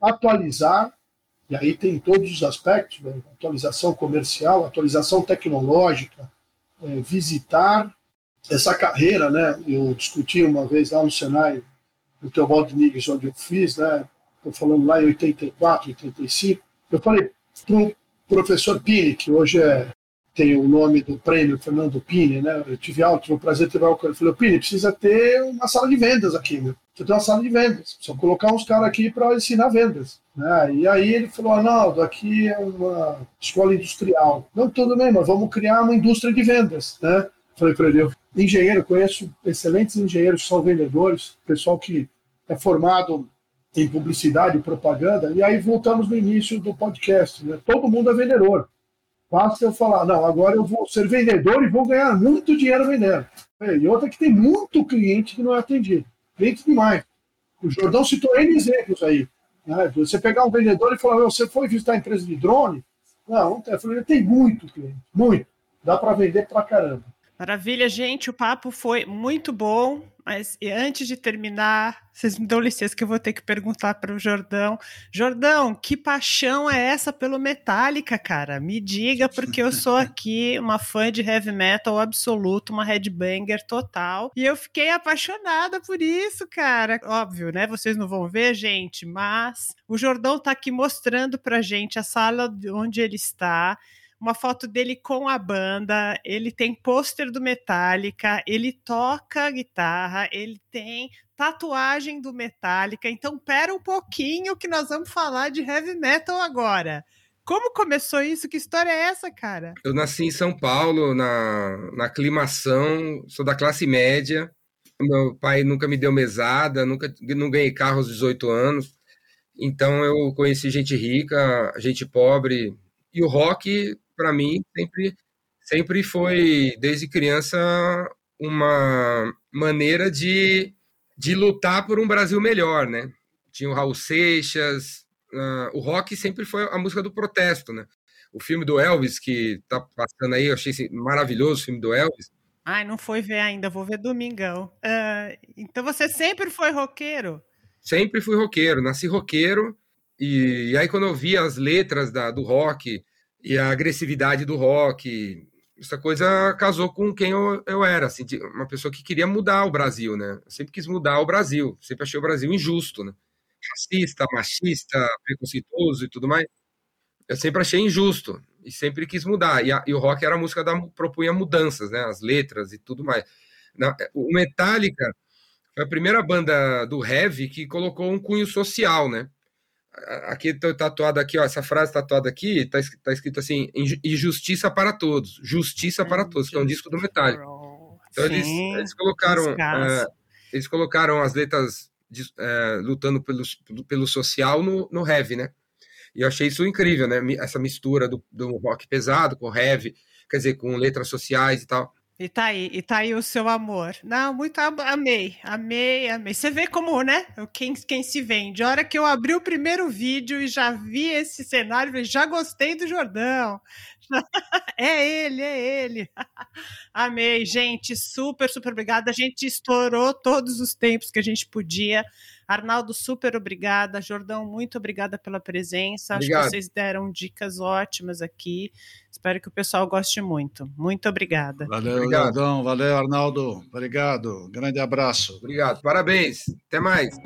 atualizar e aí tem todos os aspectos, né? atualização comercial, atualização tecnológica, é, visitar essa carreira, né? Eu discuti uma vez lá no Senai, no Teobaldo Niggs, onde eu fiz, né? Estou falando lá em 84, 85. Eu falei para o professor Pini, que hoje é, tem o nome do prêmio Fernando Pini, né? Eu tive alto, o prazer de ter ele. Eu falei, Pini, precisa ter uma sala de vendas aqui. Precisa ter uma sala de vendas. Precisa colocar uns caras aqui para ensinar vendas. Né? E aí ele falou, Arnaldo, aqui é uma escola industrial. Não, tudo bem, mas vamos criar uma indústria de vendas, né? Falei para ele, engenheiro, conheço excelentes engenheiros que são vendedores, pessoal que é formado em publicidade e propaganda, e aí voltamos no início do podcast, né? Todo mundo é vendedor. Basta eu falar, não, agora eu vou ser vendedor e vou ganhar muito dinheiro vendendo. E outra que tem muito cliente que não é atendido. Cliente demais. O Jordão citou N exemplos aí. Né? Você pegar um vendedor e falar, você foi visitar a empresa de drone? Não, eu falei, tem muito cliente, muito. Dá para vender pra caramba. Maravilha, gente. O papo foi muito bom, mas antes de terminar, vocês me dão licença que eu vou ter que perguntar para o Jordão. Jordão, que paixão é essa pelo Metallica, cara? Me diga, porque eu sou aqui uma fã de heavy metal absoluto, uma headbanger total, e eu fiquei apaixonada por isso, cara. Óbvio, né? Vocês não vão ver, gente, mas o Jordão tá aqui mostrando pra gente a sala onde ele está uma foto dele com a banda, ele tem pôster do Metallica, ele toca guitarra, ele tem tatuagem do Metallica. Então, pera um pouquinho que nós vamos falar de heavy metal agora. Como começou isso? Que história é essa, cara? Eu nasci em São Paulo, na, na aclimação, sou da classe média. Meu pai nunca me deu mesada, nunca não ganhei carro aos 18 anos. Então eu conheci gente rica, gente pobre. E o rock para mim, sempre, sempre foi, desde criança, uma maneira de, de lutar por um Brasil melhor, né? Tinha o Raul Seixas, uh, o rock sempre foi a música do protesto, né? O filme do Elvis, que tá passando aí, eu achei maravilhoso o filme do Elvis. Ai, não foi ver ainda, vou ver domingão. Uh, então você sempre foi roqueiro? Sempre fui roqueiro, nasci roqueiro, e, e aí quando eu vi as letras da, do rock, e a agressividade do rock. Essa coisa casou com quem eu, eu era, assim, uma pessoa que queria mudar o Brasil, né? Eu sempre quis mudar o Brasil, sempre achei o Brasil injusto, né? Racista, machista, preconceituoso e tudo mais. Eu sempre achei injusto e sempre quis mudar. E, a, e o rock era a música da propunha mudanças, né? As letras e tudo mais. Na, o Metallica foi a primeira banda do heavy que colocou um cunho social, né? Aqui tô tatuado aqui, ó, essa frase tatuada aqui, tá, tá escrito assim, injustiça para todos, justiça para todos, que é um disco do Metallica. Então eles, eles, colocaram uh, eles colocaram as letras de, uh, lutando pelo, pelo social no, no heavy, né? E eu achei isso incrível, né? Essa mistura do, do rock pesado com heavy, quer dizer, com letras sociais e tal. E tá aí, e tá aí o seu amor. Não, muito amei, amei, amei. Você vê como, né? Quem, quem se vende. A hora que eu abri o primeiro vídeo e já vi esse cenário, já gostei do Jordão. É ele, é ele. Amei, gente. Super, super obrigada. A gente estourou todos os tempos que a gente podia. Arnaldo, super obrigada. Jordão, muito obrigada pela presença. Obrigado. Acho que vocês deram dicas ótimas aqui. Espero que o pessoal goste muito. Muito obrigada. Valeu, Obrigado. Jordão. Valeu, Arnaldo. Obrigado. Grande abraço. Obrigado. Parabéns. Até mais.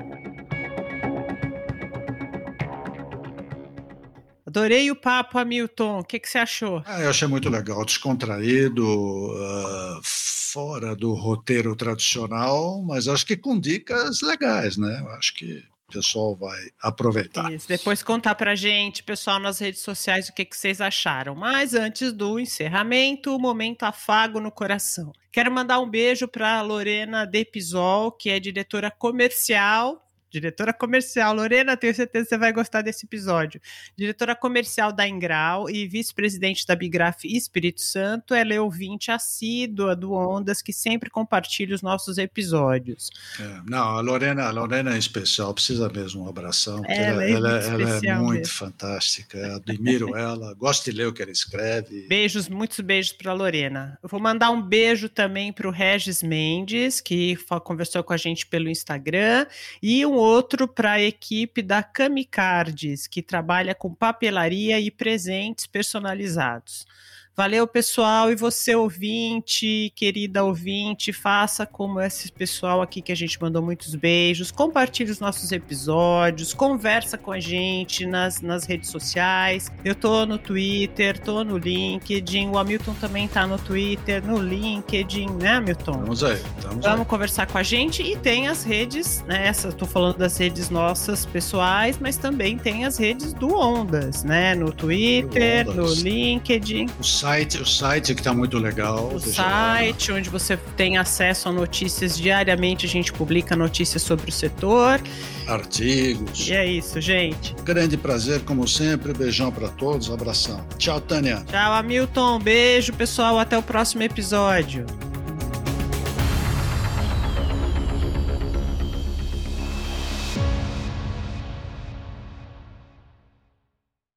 Adorei o papo, Hamilton. O que, que você achou? Ah, eu achei muito legal, descontraído, uh, fora do roteiro tradicional, mas acho que com dicas legais, né? Eu acho que o pessoal vai aproveitar. Isso. Depois contar pra gente, pessoal, nas redes sociais, o que, que vocês acharam. Mas antes do encerramento, o momento afago no coração. Quero mandar um beijo para Lorena Depisol, que é diretora comercial diretora comercial. Lorena, tenho certeza que você vai gostar desse episódio. Diretora comercial da Ingral e vice-presidente da Bigraf Espírito Santo. Ela é ouvinte assídua do Ondas, que sempre compartilha os nossos episódios. É, não, a Lorena, a Lorena é especial, precisa mesmo um abração. Ela, ela, é, ela, ela é muito fantástica, admiro ela, gosto de ler o que ela escreve. Beijos, muitos beijos para Lorena. Eu vou mandar um beijo também para o Regis Mendes, que conversou com a gente pelo Instagram, e um outro para a equipe da Camicardes, que trabalha com papelaria e presentes personalizados. Valeu, pessoal. E você, ouvinte, querida ouvinte, faça como esse pessoal aqui que a gente mandou muitos beijos. Compartilhe os nossos episódios, conversa com a gente nas, nas redes sociais. Eu tô no Twitter, tô no LinkedIn. O Hamilton também tá no Twitter, no LinkedIn, né, Hamilton? Vamos aí. Vamos, vamos conversar com a gente. E tem as redes, né? Essa, tô falando das redes nossas pessoais, mas também tem as redes do Ondas, né? No Twitter, no LinkedIn. O site, o site que está muito legal. O site lá. onde você tem acesso a notícias diariamente, a gente publica notícias sobre o setor. Artigos. E é isso, gente. Grande prazer, como sempre. Beijão para todos, abração. Tchau, Tânia. Tchau, Hamilton. Beijo, pessoal. Até o próximo episódio.